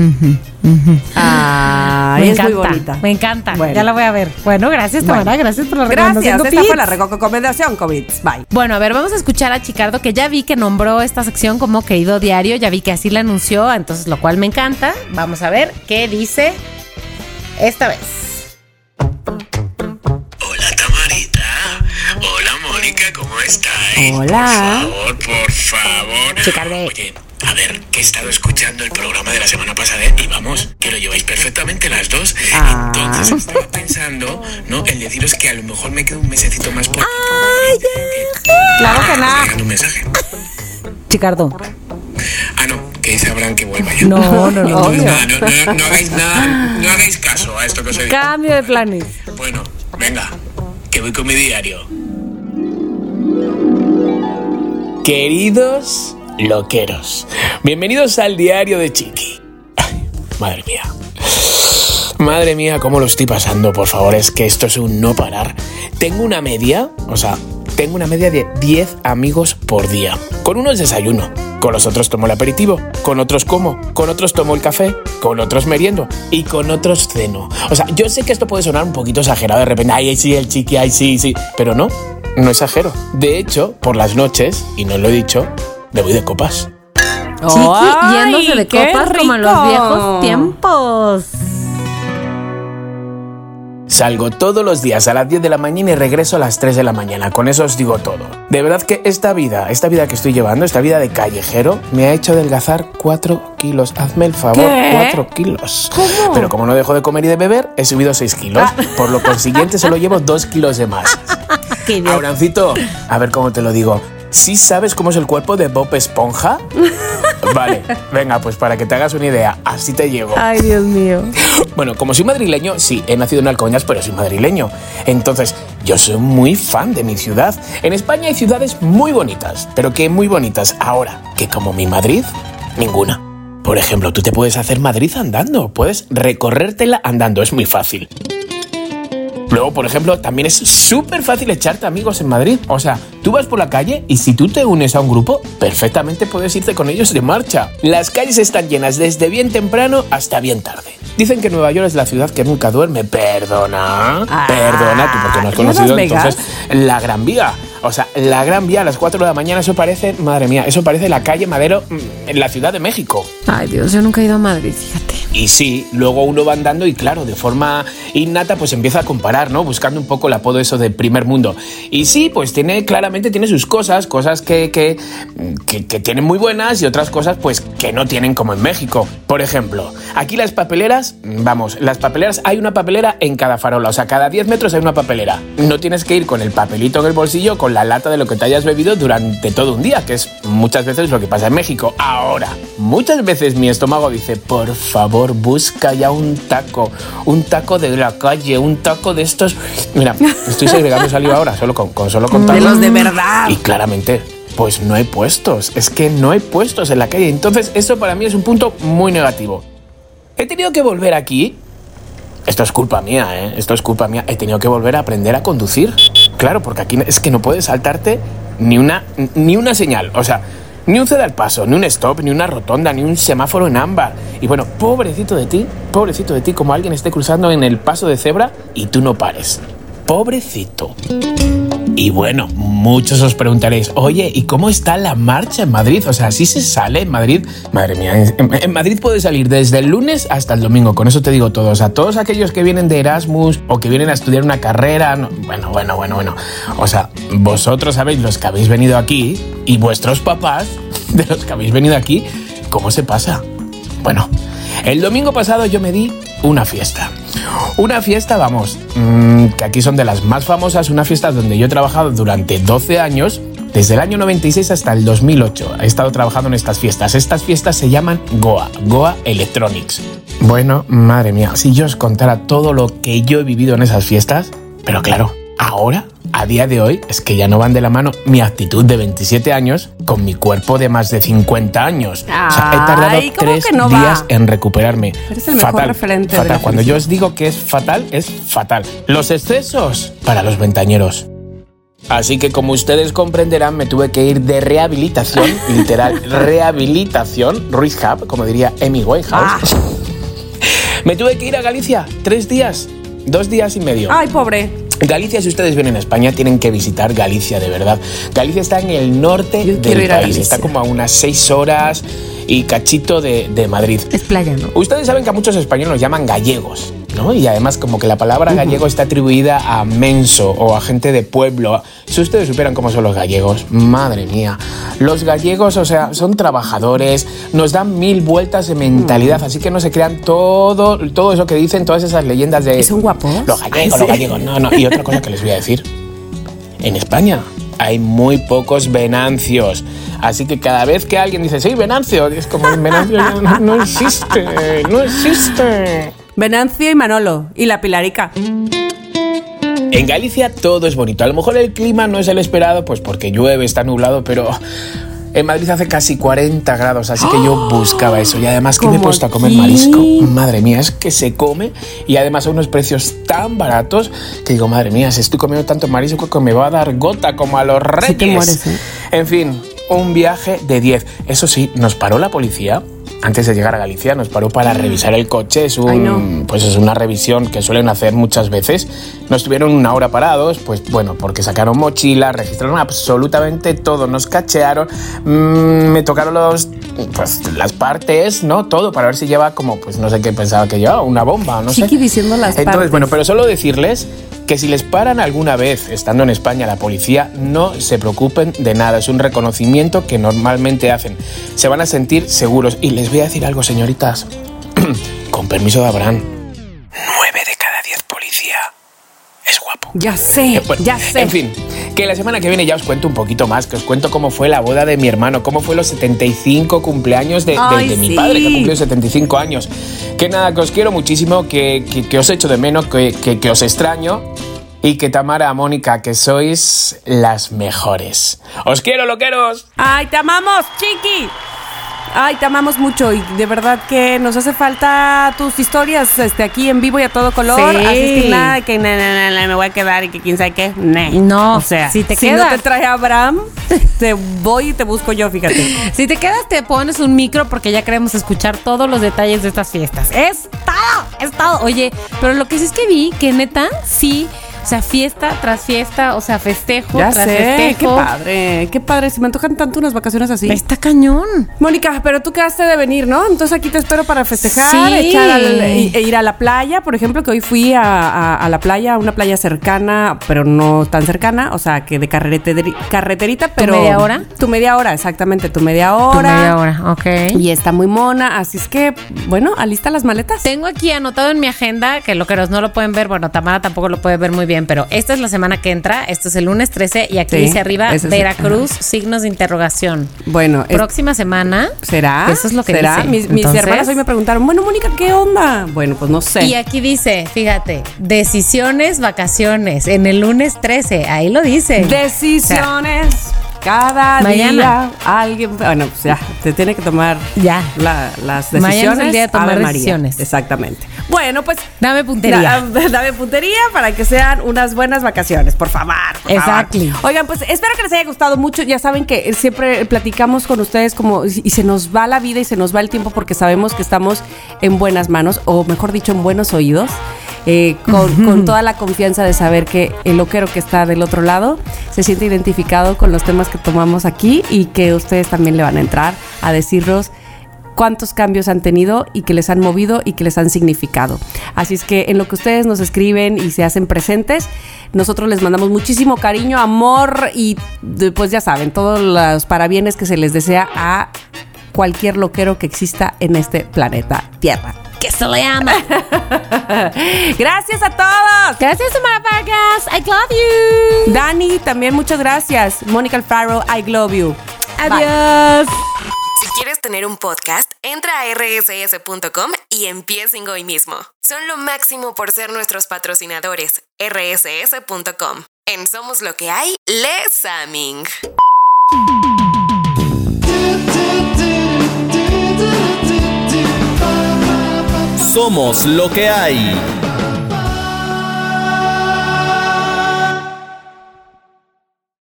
Ah, me es encanta, muy bonita. me encanta. Bueno. Ya la voy a ver. Bueno, gracias, Tamara, Bueno. gracias por la Gracias, recomendación. esta Copit. fue la recomendación COVID. Bye. Bueno, a ver, vamos a escuchar a Chicardo, que ya vi que nombró esta sección como querido diario, ya vi que así la anunció, entonces lo cual me encanta. Vamos a ver qué dice esta vez. Mónica, ¿cómo estáis? Hola. Por favor, por favor. Chicarde. Oye, a ver, que he estado escuchando el programa de la semana pasada y vamos, que lo lleváis perfectamente las dos. Ah. Entonces estaba pensando, ¿no? En deciros que a lo mejor me quedo un mesecito más por. Claro que no. Dejando un mensaje. Chicardo. Ah, no, que sabrán que vuelva ya. No, no, no. Entonces, nada, no, no, no hagáis nada, no hagáis caso a esto que os he dicho. Cambio de planes. Bueno, venga, que voy con mi diario. Queridos loqueros, bienvenidos al diario de Chiqui. Madre mía. Madre mía, cómo lo estoy pasando, por favor, es que esto es un no parar. Tengo una media, o sea, tengo una media de 10 amigos por día. Con unos desayuno, con los otros tomo el aperitivo, con otros como, con otros tomo el café, con otros meriendo y con otros ceno. O sea, yo sé que esto puede sonar un poquito exagerado de repente, ay, sí, el chiqui, ay, sí, sí, pero no, no exagero. De hecho, por las noches, y no lo he dicho, me voy de copas. Chiqui yéndose de copas como en los viejos tiempos. Salgo todos los días a las 10 de la mañana y regreso a las 3 de la mañana. Con eso os digo todo. De verdad que esta vida, esta vida que estoy llevando, esta vida de callejero, me ha hecho adelgazar 4 kilos. Hazme el favor, ¿Qué? 4 kilos. Pero como no dejo de comer y de beber, he subido 6 kilos. Por lo consiguiente, solo llevo 2 kilos de más. Qué a ver cómo te lo digo. ¿Sí sabes cómo es el cuerpo de Bob Esponja? Vale, venga, pues para que te hagas una idea, así te llego. Ay, Dios mío. Bueno, como soy madrileño, sí, he nacido en Alcoñas, pero soy madrileño. Entonces, yo soy muy fan de mi ciudad. En España hay ciudades muy bonitas, pero que muy bonitas. Ahora, que como mi Madrid, ninguna. Por ejemplo, tú te puedes hacer Madrid andando, puedes recorrértela andando, es muy fácil. Luego, por ejemplo, también es súper fácil echarte amigos en Madrid. O sea, tú vas por la calle y si tú te unes a un grupo, perfectamente puedes irte con ellos de marcha. Las calles están llenas desde bien temprano hasta bien tarde. Dicen que Nueva York es la ciudad que nunca duerme. Perdona. Ah, perdona, tú porque no has ¿no Las conocido entonces la Gran Vía. O sea, la Gran Vía a las 4 de la mañana, eso parece, madre mía, eso parece la calle Madero mm, en la Ciudad de México. Ay, Dios, yo nunca he ido a Madrid, fíjate. Y sí, luego uno va andando y claro, de forma innata pues empieza a comparar, ¿no? Buscando un poco el apodo eso de primer mundo. Y sí, pues tiene, claramente tiene sus cosas, cosas que, que, que, que tienen muy buenas y otras cosas pues que no tienen como en México. Por ejemplo, aquí las papeleras, vamos, las papeleras, hay una papelera en cada farola, o sea, cada 10 metros hay una papelera. No tienes que ir con el papelito en el bolsillo, con la lata de lo que te hayas bebido durante todo un día, que es muchas veces lo que pasa en México. Ahora, muchas veces mi estómago dice, por favor, busca ya un taco, un taco de la calle, un taco de estos... Mira, estoy segregando saliva ahora, solo con, con solo De contarlo. los de verdad. Y claramente, pues no hay puestos. Es que no hay puestos en la calle. Entonces, esto para mí es un punto muy negativo. He tenido que volver aquí. Esto es culpa mía, ¿eh? Esto es culpa mía. He tenido que volver a aprender a conducir. Claro, porque aquí es que no puedes saltarte ni una, ni una señal. O sea, ni un ceda al paso, ni un stop, ni una rotonda, ni un semáforo en ámbar. Y bueno, pobrecito de ti, pobrecito de ti, como alguien esté cruzando en el paso de cebra y tú no pares. Pobrecito. Y bueno, muchos os preguntaréis, oye, ¿y cómo está la marcha en Madrid? O sea, ¿sí se sale en Madrid? Madre mía, en, Madrid puede salir desde el lunes hasta el domingo, con eso te digo todo. O sea, todos aquellos que vienen de Erasmus o que vienen a estudiar una carrera, no- bueno, bueno, bueno, bueno. O sea, vosotros sabéis los que habéis venido aquí y vuestros papás de los que habéis venido aquí, ¿cómo se pasa? Bueno, el domingo pasado yo me di una fiesta. Una fiesta, vamos, mm, que aquí son de las más famosas, una fiesta donde yo he trabajado durante 12 años, Desde el año 96 hasta el 2008 he estado trabajando en estas fiestas. Estas fiestas se llaman Goa, Goa Electronics. Bueno, madre mía, si yo os contara todo lo que yo he vivido en esas fiestas, pero claro, ahora, a día de hoy, es que ya no van de la mano mi actitud de 27 años con mi cuerpo de más de 50 años. o sea, he tardado Ay, ¿cómo tres no va? días en recuperarme. Eres el mejor referente fatal. Cuando yo os digo que es fatal, es fatal. Los excesos para los ventañeros. Así que como ustedes comprenderán, me tuve que ir de rehabilitación, literal, rehabilitación, rehab, como diría Amy Winehouse. Me tuve que ir a Galicia tres días, dos días y medio. Ay, pobre. Galicia, si ustedes vienen a España, tienen que visitar Galicia, de verdad. Galicia está en el norte Yo del país, Galicia. está como a unas seis horas y cachito de, de Madrid. Es playa, ¿no? Ustedes saben que a muchos españoles nos llaman gallegos, ¿no? Y además como que la palabra gallego está atribuida a menso o a gente de pueblo. Si ustedes supieran cómo son los gallegos, madre mía. Los gallegos, o sea, son trabajadores, nos dan mil vueltas de mentalidad, así que no se crean todo, todo eso que dicen, todas esas leyendas de... ¿Y son guapos? Los gallegos, Ay, sí. los gallegos, no, no. Y otra cosa que les voy a decir. En España hay muy pocos venancios. Así que cada vez que alguien dice, sí, venancio, es como el venancio no existe, no existe. Venancio y Manolo. Y la Pilarica. En Galicia todo es bonito. A lo mejor el clima no es el esperado, pues porque llueve, está nublado, pero en Madrid hace casi 40 grados, así que yo buscaba eso. Y además que me he ¡Oh! ¿Cómo puesto a comer marisco. Madre mía, es que se come y además a unos precios tan baratos que digo, madre mía, si estoy comiendo tanto marisco que me va a dar gota como a los reyes. Sí ¿eh? En fin, un viaje de 10. Eso sí, nos paró la policía. Antes de llegar a Galicia nos paró para revisar el coche. Es un, Ay, no. pues es una revisión que suelen hacer muchas veces. Nos tuvieron una hora parados, pues bueno, porque sacaron mochilas, registraron absolutamente todo, nos cachearon, mm, me tocaron los, pues, las partes, ¿no? Todo para ver si lleva como, pues no sé qué pensaba que llevaba, una bomba, no sé. Chiqui diciendo las Entonces, partes. bueno, pero solo decirles que si les paran alguna vez estando en España la policía, no se preocupen de nada. Es un reconocimiento que normalmente hacen. Se van a sentir seguros. Y les voy a decir algo, señoritas. Con permiso de Abraham. Nueve de cada diez policía es guapo. Ya sé, Eh, bueno, ya sé. En fin, que la semana que viene ya os cuento un poquito más, que os cuento cómo fue la boda de mi hermano, cómo fue los 75 cumpleaños de, de- Ay, de mi sí. padre, que cumplió 75 años. Que nada, que os quiero muchísimo, que, que- que os echo de menos, que, que- que os extraño. Y que Tamara, Mónica, que sois las mejores. ¡Os quiero, loqueros! Ay, te amamos, chiqui. Ay, te amamos mucho y de verdad que nos hace falta tus historias este, aquí en vivo y a todo color. Sí. Así es que nada, que na, na, me voy a quedar y que quién sabe qué. No, o sea, si te si quedas. no te trae Abraham, te voy y te busco yo, fíjate. Si te quedas, te pones un micro porque ya queremos escuchar todos los detalles de estas fiestas. Es todo, es todo. Oye, pero lo que sí es que vi que neta, sí, o sea, fiesta tras fiesta, o sea, festejo Ya tras sé, festejo. qué padre, qué padre. Si me antojan tanto unas vacaciones así. Está cañón. Mónica, pero tú quedaste de venir, ¿no? Entonces aquí te espero para festejar, Sí. echar al- e, e ir a la playa, por ejemplo, que hoy fui a, a- a la playa, a una playa cercana, pero no tan cercana, o sea, que de carreteri- carreterita, pero... media hora? Tu media hora, exactamente, tu media Tu hora. media hora, ok. Y está muy mona, así es que, bueno, alista las maletas. Tengo aquí anotado en mi agenda que lo que no lo pueden ver, bueno, Tamara tampoco lo puede ver muy bien, pero esta es la semana que entra, esto es el lunes 13 y aquí Sí, dice arriba Veracruz, signos de interrogación. Bueno, es- Próxima semana. ¿será? Eso es lo que ¿Será? dice. Mis, mis Entonces- hermanas hoy me preguntaron, bueno, Mónica, ¿qué onda? Bueno, pues no sé. Y aquí dice, fíjate, decisiones, vacaciones, en el lunes 13, ahí lo dice. Decisiones. Cada Mañana. día alguien, bueno, pues ya, te tiene que tomar Ya. la- las Mañana decisiones. es el día de tomar decisiones. Exactamente. Bueno, pues Dame puntería. da- dame puntería para que sean unas buenas vacaciones, por favor. por favor. Exactly. Oigan, pues espero que les haya gustado mucho. Ya saben que siempre platicamos con ustedes como y se nos va la vida y se nos va el tiempo porque sabemos que estamos en buenas manos o mejor dicho en buenos oídos. Eh, con, con toda la confianza de saber que el loquero que está del otro lado se siente identificado con los temas que tomamos aquí y que ustedes también le van a entrar a decirnos cuántos cambios han tenido y que les han movido y que les han significado. Así es que en lo que ustedes nos escriben y se hacen presentes, nosotros les mandamos muchísimo cariño, amor y pues ya saben, todos los parabienes que se les desea a cualquier loquero que exista en este planeta Tierra. que se le ama. Gracias a todos. Gracias, Samara Vargas. I love you. Dani, también muchas gracias. Mónica Alfaro, I love you. Adiós. Si quieres tener un podcast, entra a rss.com y empiecen hoy mismo. Son lo máximo por ser nuestros patrocinadores. rss.com. En Somos lo que hay, Les Saming. Somos lo que hay.